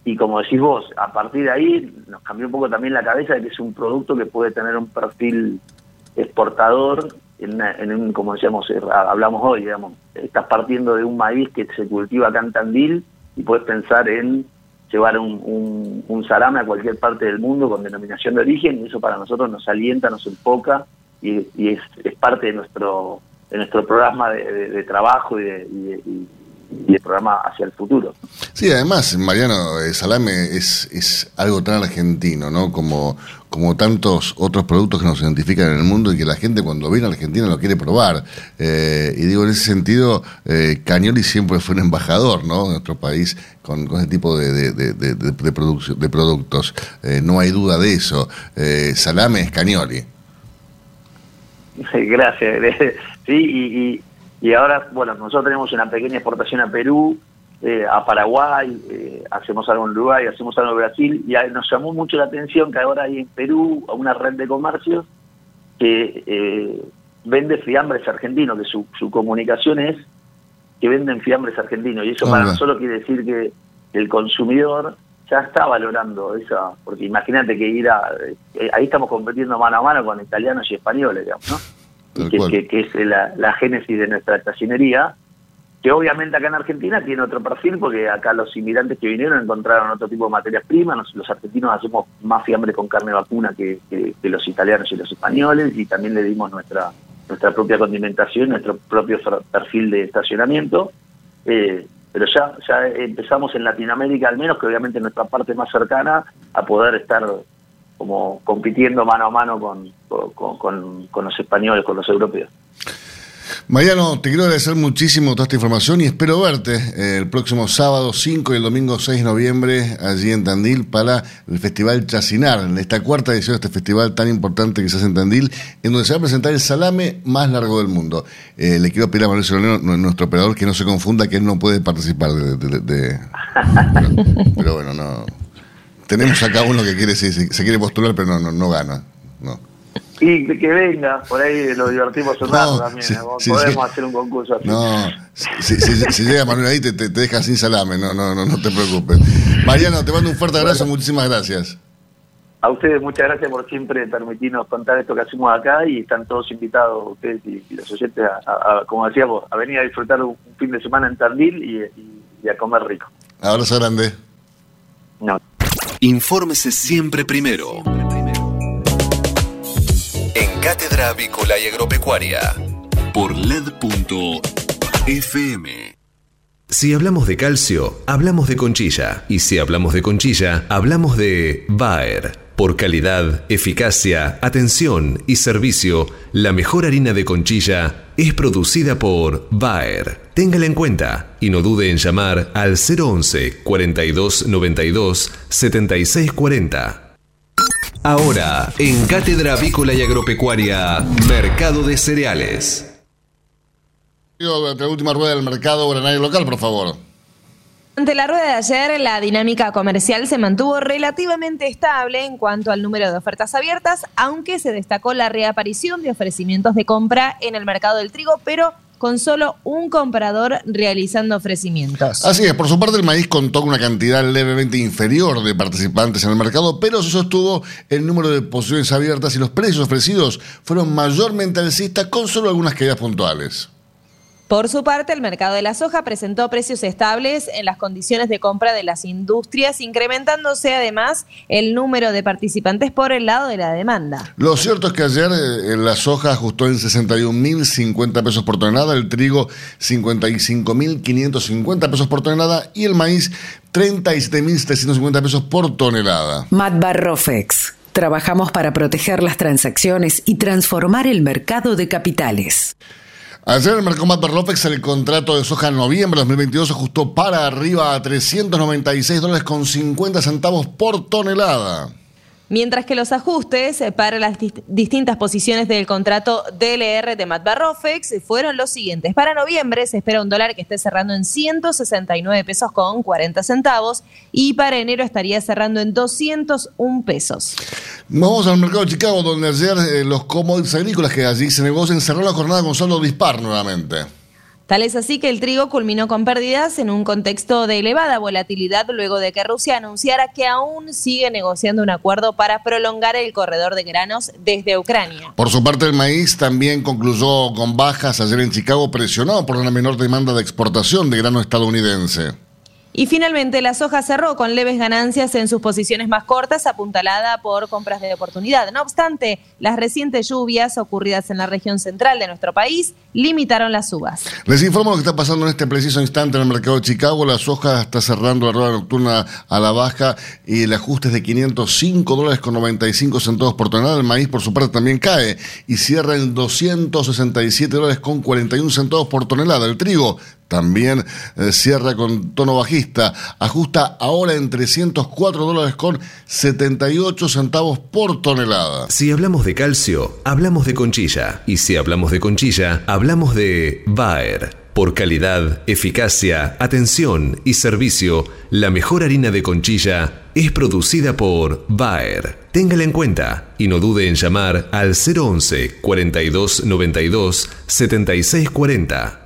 S6: Y como decís vos, a partir de ahí nos cambió un poco también la cabeza de que es un producto que puede tener un perfil exportador, en, en un, como decíamos, eh, hablamos hoy, digamos, estás partiendo de un maíz que se cultiva acá en Tandil y puedes pensar en llevar un, un, un salame a cualquier parte del mundo con denominación de origen y eso para nosotros nos alienta, nos enfoca y, es, es parte de nuestro de nuestro programa de, de- de trabajo y de, y de- y- y de programa hacia el futuro.
S1: Sí, además, Mariano, el salame es, es algo tan argentino, ¿no? Como, como tantos otros productos que nos identifican en el mundo y que la gente cuando viene a Argentina lo quiere probar. Eh, y digo, en ese sentido, eh, Cañoli siempre fue un embajador, ¿no? De nuestro país con, con ese tipo de, de, de, de- de productos. Eh, no hay duda de eso. Eh, salame es Cañoli. [laughs]
S6: Gracias. [laughs] Sí, y, y, y ahora, bueno, nosotros tenemos una pequeña exportación a Perú, eh, a Paraguay, eh, hacemos algo en Uruguay, hacemos algo en Brasil, y a- nos llamó mucho la atención que ahora hay en Perú una red de comercios que eh, vende fiambres argentinos, que su, su comunicación es que venden fiambres argentinos, y eso para
S1: Hola.
S6: nosotros quiere decir que el consumidor ya está valorando esa, porque imagínate que ir a, eh, ahí estamos compitiendo mano a mano con italianos y españoles, digamos, ¿no?
S1: Tal
S6: que,
S1: cual.
S6: que- que es la, la génesis de nuestra estacionería, que obviamente acá en Argentina tiene otro perfil, porque acá los inmigrantes que vinieron encontraron otro tipo de materias primas, Nos- los argentinos hacemos más fiambre con carne vacuna que, que- que los italianos y los españoles, y también le dimos nuestra nuestra propia condimentación, nuestro propio perfil de estacionamiento, eh, pero ya, ya empezamos en Latinoamérica al menos, que obviamente es nuestra parte más cercana, a poder estar como compitiendo mano a mano con, con, los españoles, con los europeos.
S1: Mariano, te quiero agradecer muchísimo toda esta información y espero verte eh, el próximo sábado 5 y el domingo 6 de noviembre allí en Tandil para el Festival Chacinar, en esta cuarta edición de este festival tan importante que se hace en Tandil, en donde se va a presentar el salame más largo del mundo. Eh, le quiero pedir a Mauricio Leonero, nu- nuestro operador, que no se confunda que él no puede participar de... [laughs] pero bueno, no... Tenemos acá uno que quiere, sí, sí, se quiere postular, pero no, no, no gana. No.
S6: Y que, venga, por ahí lo divertimos un
S1: No,
S6: rato también. Podemos hacer un concurso así.
S1: No, si, si- si llega Manuel ahí te, te, te deja sin salame, no, no, no, no te preocupes. Mariano, te mando un fuerte abrazo, muchísimas gracias.
S6: A ustedes muchas gracias por siempre permitirnos contar esto que hacemos acá y están todos invitados, ustedes y, y los oyentes, a, a- a, como decíamos, a venir a disfrutar un, un fin de semana en Tandil y, y- y a comer rico.
S1: Abrazo grande.
S6: No.
S4: Infórmese siempre primero. En Cátedra Avícola y Agropecuaria. Por LED.fm. Si hablamos de calcio, hablamos de conchilla. Y si hablamos de conchilla, hablamos de Bayer. Por calidad, eficacia, atención y servicio, la mejor harina de conchilla es producida por Bayer. Téngala en cuenta y no dude en llamar al 011 42 92 76 40. Ahora, en Cátedra Avícola y Agropecuaria, Mercado de Cereales.
S1: La última rueda del mercado granario local, por favor.
S2: Ante la rueda de ayer, la dinámica comercial se mantuvo relativamente estable en cuanto al número de ofertas abiertas, aunque se destacó la reaparición de ofrecimientos de compra en el mercado del trigo, pero con solo un comprador realizando ofrecimientos.
S1: Así es, por su parte el maíz contó con una cantidad levemente inferior de participantes en el mercado, pero se sostuvo el número de posiciones abiertas y los precios ofrecidos fueron mayormente alcistas con solo algunas caídas puntuales.
S2: Por su parte, el mercado de la soja presentó precios estables en las condiciones de compra de las industrias, incrementándose además el número de participantes por el lado de la demanda.
S1: Lo cierto es que ayer eh, la soja ajustó en 61.050 pesos por tonelada, el trigo 55.550 pesos por tonelada y el maíz 37.750 pesos por tonelada.
S7: Matbarrofex. Trabajamos para proteger las transacciones y transformar el mercado de capitales.
S1: Ayer el mercado Matbarrofex el contrato de soja en noviembre de 2022 ajustó para arriba a 396 dólares con 50 centavos por tonelada.
S2: Mientras que los ajustes eh, para las dist- distintas posiciones del contrato DLR de Matbarrofex fueron los siguientes. Para noviembre se espera un dólar que esté cerrando en 169 pesos con 40 centavos y para enero estaría cerrando en 201 pesos.
S1: Vamos al mercado de Chicago, donde ayer eh, los commodities agrícolas que allí se negocian cerraron la jornada con saldo dispar nuevamente.
S2: Tal es así que el trigo culminó con pérdidas en un contexto de elevada volatilidad luego de que Rusia anunciara que aún sigue negociando un acuerdo para prolongar el corredor de granos desde Ucrania.
S1: Por su parte, el maíz también concluyó con bajas ayer en Chicago, presionado por una menor demanda de exportación de grano estadounidense.
S2: Y finalmente la soja cerró con leves ganancias en sus posiciones más cortas, apuntalada por compras de oportunidad. No obstante, las recientes lluvias ocurridas en la región central de nuestro país limitaron las subas.
S1: Les informo lo que está pasando en este preciso instante en el mercado de Chicago. La soja está cerrando la rueda nocturna a la baja y el ajuste es de 505 dólares con 95 centavos por tonelada. El maíz, por su parte, también cae y cierra en 267 dólares con 41 centavos por tonelada. El trigo también eh, cierra con tono bajista. Ajusta ahora en 304 dólares con 78 centavos por tonelada.
S4: Si hablamos de calcio, hablamos de conchilla. Y si hablamos de conchilla, hablamos de Bayer. Por calidad, eficacia, atención y servicio, la mejor harina de conchilla es producida por Bayer. Téngala en cuenta y no dude en llamar al 011 42 92 76 40.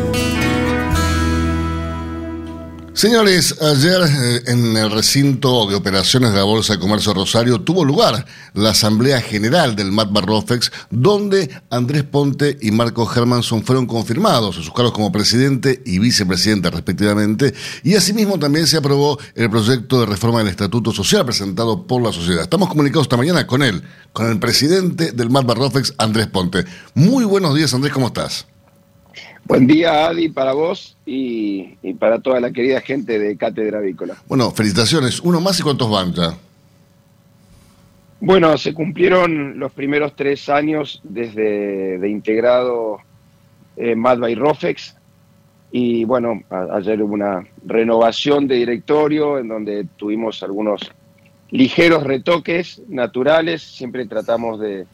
S1: Señores, ayer eh, en el recinto de operaciones de la Bolsa de Comercio Rosario tuvo lugar la Asamblea General del MAT Barrofex, donde Andrés Ponte y Marco Hermanson fueron confirmados en sus cargos como presidente y vicepresidente respectivamente, y asimismo también se aprobó el proyecto de reforma del Estatuto Social presentado por la sociedad. Estamos comunicados esta mañana con él, con el presidente del MAT Barrofex, Andrés Ponte. Muy buenos días, Andrés, ¿cómo estás?
S8: Buen día, Adi, para vos y, y para toda la querida gente de Cátedra Avícola.
S1: Bueno, felicitaciones. Uno más y cuántos van ya.
S8: Bueno, se cumplieron los primeros tres años desde de integrado eh, Mad by Rofex y bueno, a- ayer hubo una renovación de directorio en donde tuvimos algunos ligeros retoques naturales, siempre tratamos de,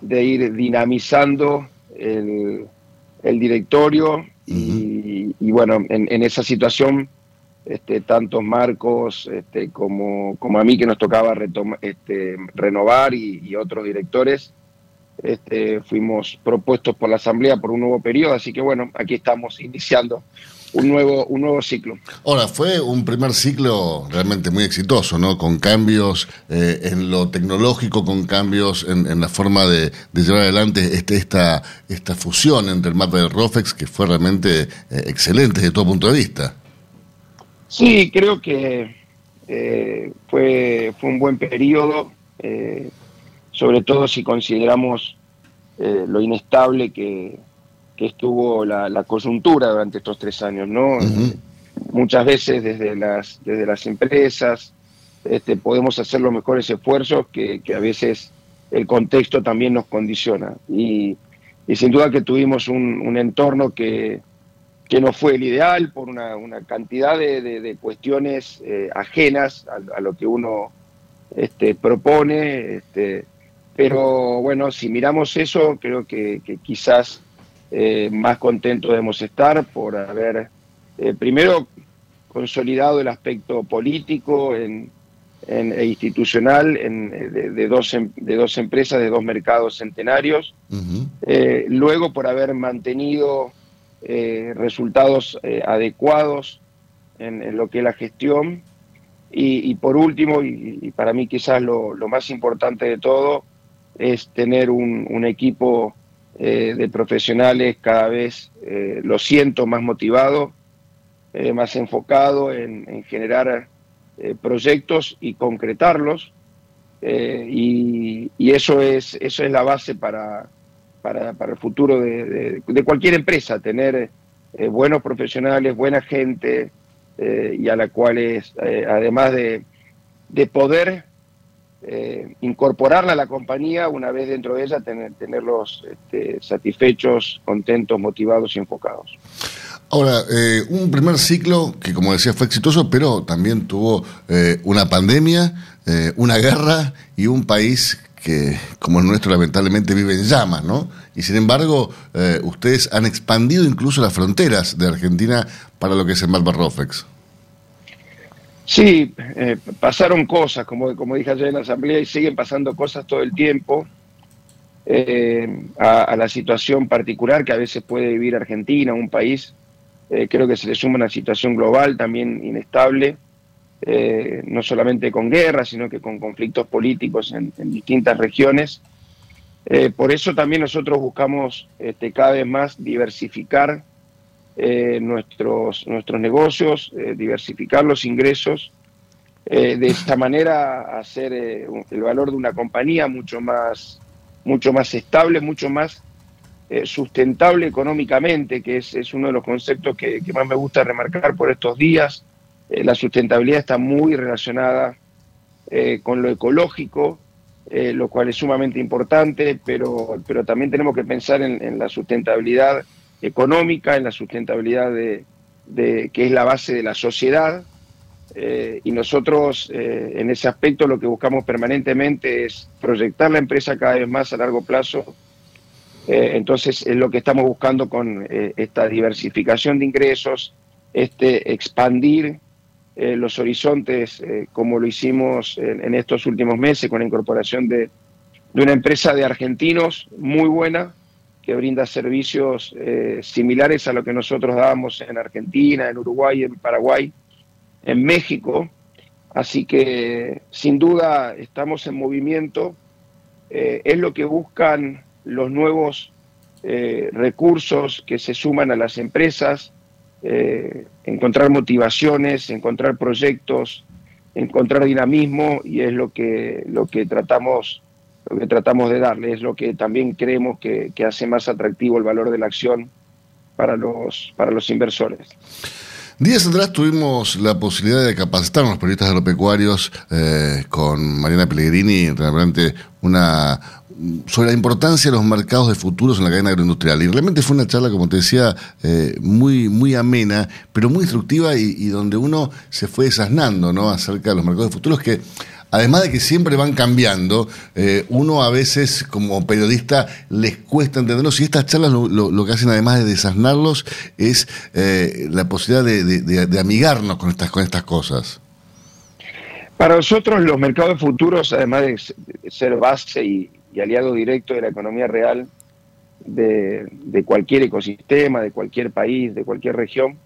S8: de ir dinamizando el, el directorio y, y bueno, en, en esa situación este, tanto Marcos este, como, como a mí que nos tocaba retoma- este, renovar y, y otros directores, este, fuimos propuestos por la Asamblea por un nuevo periodo, así que bueno, aquí estamos iniciando un nuevo, un nuevo ciclo.
S1: Ahora, fue un primer ciclo realmente muy exitoso, ¿no? Con cambios eh, en lo tecnológico, con cambios en, en la forma de, de llevar adelante este, esta, esta fusión entre el mapa del Rofex, que fue realmente eh, excelente desde todo punto de vista.
S8: Sí, creo que eh, fue, fue un buen periodo, sobre todo si consideramos lo inestable que, que estuvo la, la coyuntura durante estos tres años, ¿no? Eh, muchas veces desde las, desde las empresas este, podemos hacer los mejores esfuerzos que, que a veces el contexto también nos condiciona. Y, y sin duda que tuvimos un, un entorno que, que no fue el ideal por una, una cantidad de, de- de cuestiones eh, ajenas a, a lo que uno este, propone. Este, pero bueno, si miramos eso, creo que, que quizás eh, más contentos debemos estar por haber, eh, primero, consolidado el aspecto político en, en- e institucional en, eh, de, de dos, em- de dos empresas, de dos mercados centenarios. Eh, luego, por haber mantenido resultados adecuados en, en lo que es la gestión Y, por último, y, para mí quizás lo, más importante de todo, es tener un, equipo eh, de profesionales cada vez, eh, lo siento, más motivado, eh, más enfocado en, generar proyectos y concretarlos. Y, eso, es, eso es la base para, para, el futuro de, cualquier empresa, tener buenos profesionales, buena gente, y a la cual es, además de, de poder eh, incorporarla a la compañía, una vez dentro de ella, tener, tenerlos este, satisfechos, contentos, motivados y enfocados.
S1: Ahora, un primer ciclo que, como decía, fue exitoso, pero también tuvo una pandemia, una guerra y un país que, como el nuestro, lamentablemente vive en llamas, ¿no? Y sin embargo, ustedes han expandido incluso las fronteras de Argentina para lo que es el Malbarrofex.
S8: Sí, eh, pasaron cosas, como, como dije ayer en la asamblea, y siguen pasando cosas todo el tiempo eh, a, la situación particular que a veces puede vivir Argentina, un país. Eh, creo que se le suma una situación global también inestable, no solamente con guerra, sino que con conflictos políticos en, distintas regiones. por eso también nosotros buscamos este, cada vez más diversificar eh, nuestros, nuestros negocios, eh, diversificar los ingresos, eh, de esta manera hacer el valor de una compañía mucho más, mucho más estable, mucho más sustentable económicamente, que es, es, uno de los conceptos que, más me gusta remarcar por estos días. la sustentabilidad está muy relacionada con lo ecológico, lo cual es sumamente importante, pero, pero también tenemos que pensar en, en la sustentabilidad económica, en la sustentabilidad de, que es la base de la sociedad. Eh, y nosotros eh, en ese aspecto lo que buscamos permanentemente es proyectar la empresa cada vez más a largo plazo. Eh, entonces es lo que estamos buscando con esta diversificación de ingresos, este expandir los horizontes como lo hicimos en, estos últimos meses con la incorporación de, de una empresa de argentinos muy buena, que brinda servicios eh, similares a lo que nosotros dábamos en Argentina, en Uruguay, en Paraguay, en México. Así que sin duda estamos en movimiento. Eh, es lo que buscan los nuevos eh, recursos que se suman a las empresas, encontrar motivaciones, encontrar proyectos, encontrar dinamismo y es lo que, lo que tratamos lo que tratamos de darle, es lo que también creemos que, hace más atractivo el valor de la acción para los, para los inversores.
S1: Días atrás tuvimos la posibilidad de capacitar a los periodistas agropecuarios eh, con Mariana Pellegrini, realmente una sobre la importancia de los mercados de futuros en la cadena agroindustrial. Y realmente fue una charla, como te decía, eh, muy, muy amena, pero muy instructiva y, y, donde uno se fue desasnando ¿no? acerca de los mercados de futuros que además de que siempre van cambiando, eh, uno a veces como periodista les cuesta entenderlos y estas charlas lo, que hacen además de desasnarlos es eh, la posibilidad de, amigarnos con estas, con estas cosas.
S8: Para nosotros los mercados futuros, además de ser base y, aliado directo de la economía real de, cualquier ecosistema, de cualquier país, de cualquier región,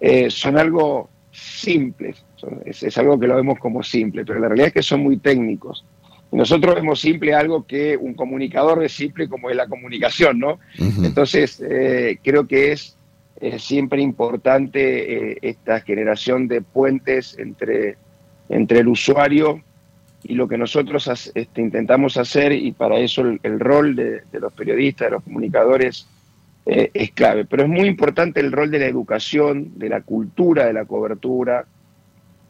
S8: eh, son algo simples. Es, algo que lo vemos como simple, pero la realidad es que son muy técnicos. nosotros vemos simple algo que un comunicador ve simple como es la comunicación, ¿no? Entonces, eh, creo que es siempre importante eh, esta generación de puentes entre, entre el usuario y lo que nosotros este, intentamos hacer, y para eso el, rol de, los periodistas, de los comunicadores, eh, es clave. Pero es muy importante el rol de la educación, de la cultura de la cobertura,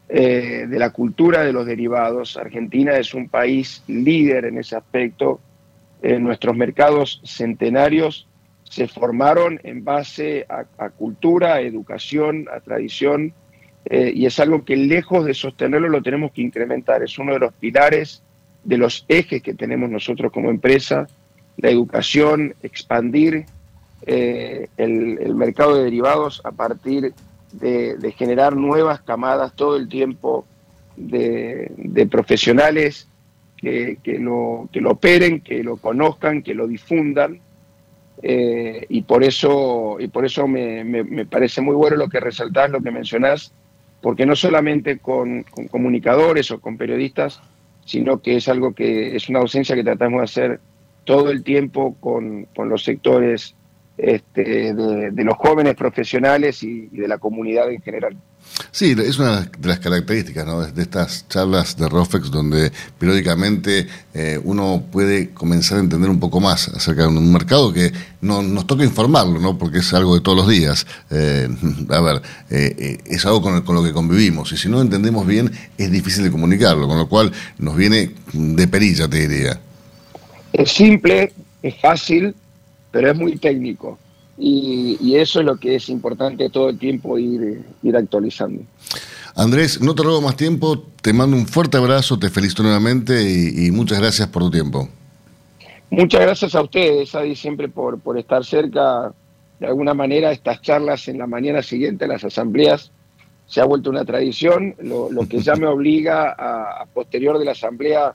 S8: eh, de la cultura de los derivados. Argentina es un país líder en ese aspecto. nuestros mercados centenarios se formaron en base a, cultura, a educación, a tradición, eh, y es algo que lejos de sostenerlo lo tenemos que incrementar. Es uno de los pilares, de los ejes que tenemos nosotros como empresa, la educación, expandir eh, el, mercado de derivados a partir de, generar nuevas camadas todo el tiempo de, profesionales que, lo, que lo operen, que lo conozcan, que lo difundan. Eh, y por eso, y por eso me, parece muy bueno lo que resaltás, lo que mencionás, porque no solamente con, con comunicadores o con periodistas, sino que es algo que es una ausencia que tratamos de hacer todo el tiempo con, con los sectores este, de, de los jóvenes profesionales y, y de la comunidad en general.
S1: Sí, es una de las características ¿no? de estas charlas de ROFEX donde periódicamente eh, uno puede comenzar a entender un poco más acerca de un mercado que no, nos toca informarlo, ¿no? porque es algo de todos los días. Eh, [laughs] a ver, eh, eh, es algo con, el- con lo que convivimos y si no entendemos bien es difícil de comunicarlo, con lo cual nos viene de perilla, te diría.
S8: Es simple, es fácil, pero es muy técnico. Y, y eso es lo que es importante todo el tiempo ir, ir actualizando.
S1: Andrés, no te robo más tiempo, te mando un fuerte abrazo, te felicito nuevamente y, y muchas gracias por tu tiempo.
S8: Muchas gracias a ustedes, Adi, siempre por, por estar cerca. De alguna manera, estas charlas en la mañana siguiente, las asambleas, se ha vuelto una tradición, lo, lo que ya me [laughs] obliga a, a posterior de la asamblea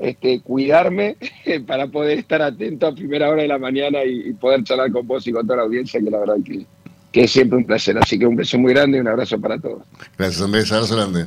S8: este, cuidarme [laughs] para poder estar atento a primera hora de la mañana y, poder charlar con vos y con toda la audiencia, que la verdad que, que es siempre un placer. Así que un beso muy grande y un abrazo para todos.
S1: Gracias Andrés, abrazo grande.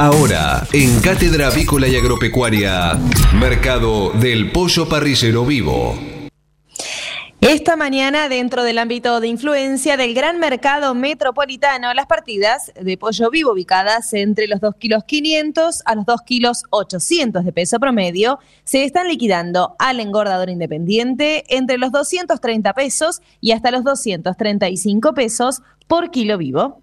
S4: Ahora, en Cátedra Avícola y Agropecuaria, Mercado del Pollo Parrillero Vivo.
S2: Esta mañana, dentro del ámbito de influencia del gran mercado metropolitano, las partidas de pollo vivo ubicadas entre los 2 kilos 500 a los 2 kilos 800 de peso promedio se están liquidando al engordador independiente entre los 230 pesos y hasta los 235 pesos por kilo vivo.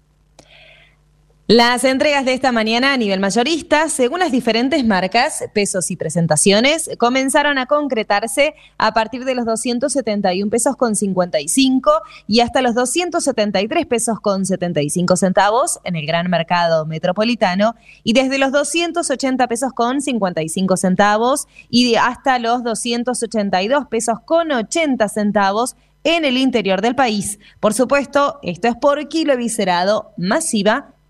S2: Las entregas de esta mañana a nivel mayorista, según las diferentes marcas, pesos y presentaciones, comenzaron a concretarse a partir de los 271 pesos con 55 y hasta los 273 pesos con 75 centavos en el gran mercado metropolitano y desde los 280 pesos con 55 centavos y hasta los 282 pesos con 80 centavos en el interior del país. Por supuesto, esto es por kilo viscerado, masiva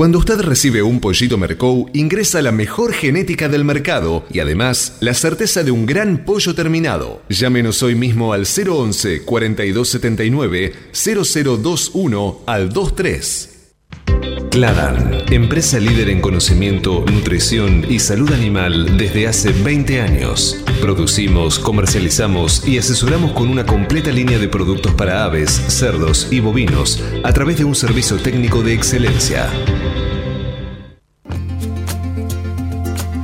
S4: Cuando usted recibe un pollito Mercou, ingresa la mejor genética del mercado y además la certeza de un gran pollo terminado. Llámenos hoy mismo al 011 4279 0021 al 23. Cladan, empresa líder en conocimiento, nutrición y salud animal desde hace 20 años. Producimos, comercializamos y asesoramos con una completa línea de productos para aves, cerdos y bovinos a través de un servicio técnico de excelencia.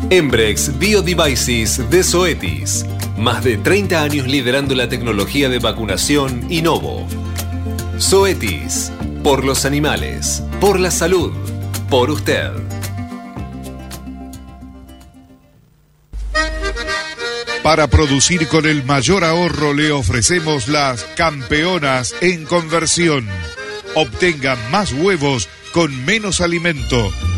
S4: Embrex Biodevices de Zoetis. Más de 30 años liderando la tecnología de vacunación Innovo. Zoetis. Por los animales. Por la salud. Por usted.
S9: Para producir con el mayor ahorro le ofrecemos las campeonas en conversión. Obtenga más huevos con menos alimento,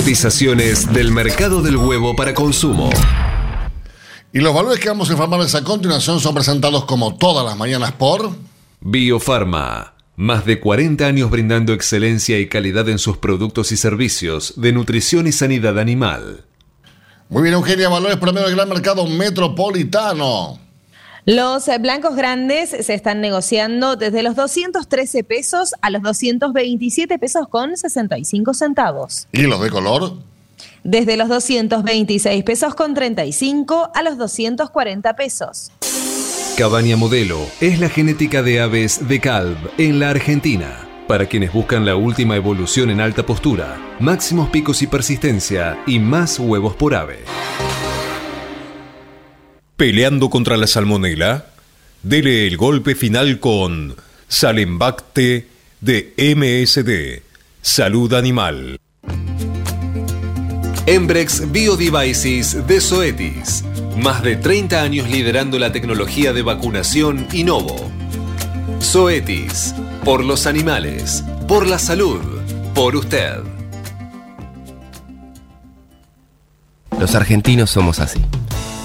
S4: Cotizaciones del mercado del huevo para consumo.
S1: Y los valores que vamos a informarles a continuación son presentados como todas las mañanas por
S4: Biofarma. Más de 40 años brindando excelencia y calidad en sus productos y servicios de nutrición y sanidad animal.
S1: Muy bien, Eugenia, valores promedio del gran mercado metropolitano.
S2: Los eh, blancos grandes se están negociando desde los 213 pesos a los 227 pesos con 65 centavos.
S1: ¿Y los de color?
S2: Desde los 226 pesos con 35 a los 240 pesos.
S4: Cabaña Modelo es la genética de aves de Calv en la Argentina. Para quienes buscan la última evolución en alta postura, máximos picos y persistencia y más huevos por ave.
S10: Peleando contra la salmonela, dele el golpe final con Salembacte de MSD, Salud Animal.
S4: Embrex Biodevices de Zoetis. Más de 30 años liderando la tecnología de vacunación Innovo. Zoetis. Por los animales. Por la salud. Por usted.
S11: Los argentinos somos así.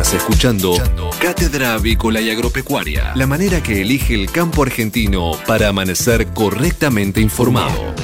S4: Escuchando Cátedra Avícola y Agropecuaria, la manera que elige el campo argentino para amanecer correctamente informado.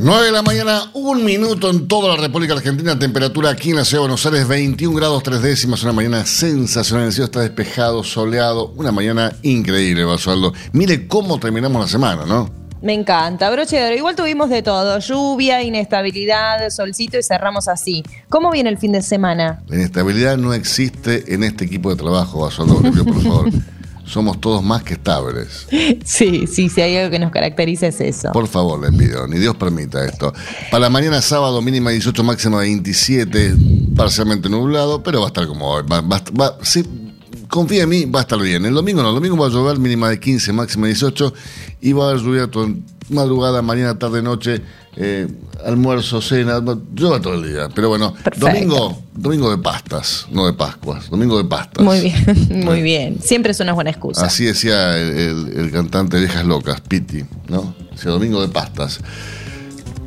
S1: 9 de la mañana, un minuto en toda la República Argentina. Temperatura aquí en la ciudad de Buenos Aires, 21 grados 3 décimas. Una mañana sensacional. El cielo está despejado, soleado. Una mañana increíble, Basualdo. Mire cómo terminamos la semana, ¿no?
S2: Me encanta, broche de oro. Igual tuvimos de todo, lluvia, inestabilidad, solcito y cerramos así. ¿Cómo viene el fin de semana?
S1: La inestabilidad no existe en este equipo de trabajo, Basualdo, por favor. [laughs] Somos todos más que estables.
S2: Sí, sí, si hay algo que nos caracteriza es eso.
S1: Por favor, les pido, ni Dios permita esto. Para mañana sábado, mínima 18, máxima 27, parcialmente nublado, pero va a estar como hoy. Va, va- va- sí, confía en mí, va a estar bien. El domingo no, el domingo va a llover, mínima de 15, máxima 18, y va a haber lluvia toda madrugada, mañana, tarde, noche, eh, almuerzo, cena, va- llueva todo el día. Pero bueno, domingo, domingo de pastas, no de Pascuas, domingo de pastas.
S2: Muy bien, [laughs] muy bien. Siempre es una buena excusa.
S1: Así decía el, el- el cantante de Viejas Locas, Piti, ¿no? Decía domingo de pastas.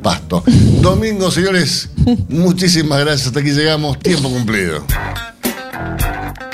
S1: Pasto. [laughs] Domingo, señores, muchísimas gracias. Hasta aquí llegamos. Tiempo cumplido.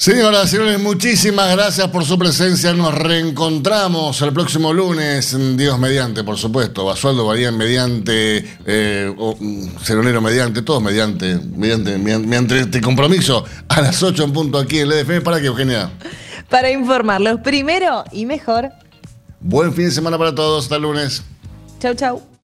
S1: Señoras y señores, muchísimas gracias por su presencia. Nos reencontramos el próximo lunes, Dios mediante, por supuesto. Basualdo Varían mediante, eh, o, mm, Ceronero mediante, todos mediante, mediante, mediante, mediante este compromiso a las 8 en punto aquí en el EDF. ¿Para qué, Eugenia?
S2: Para informarlos primero y mejor.
S1: Buen fin de semana para todos. Hasta el lunes.
S2: Chau, chau.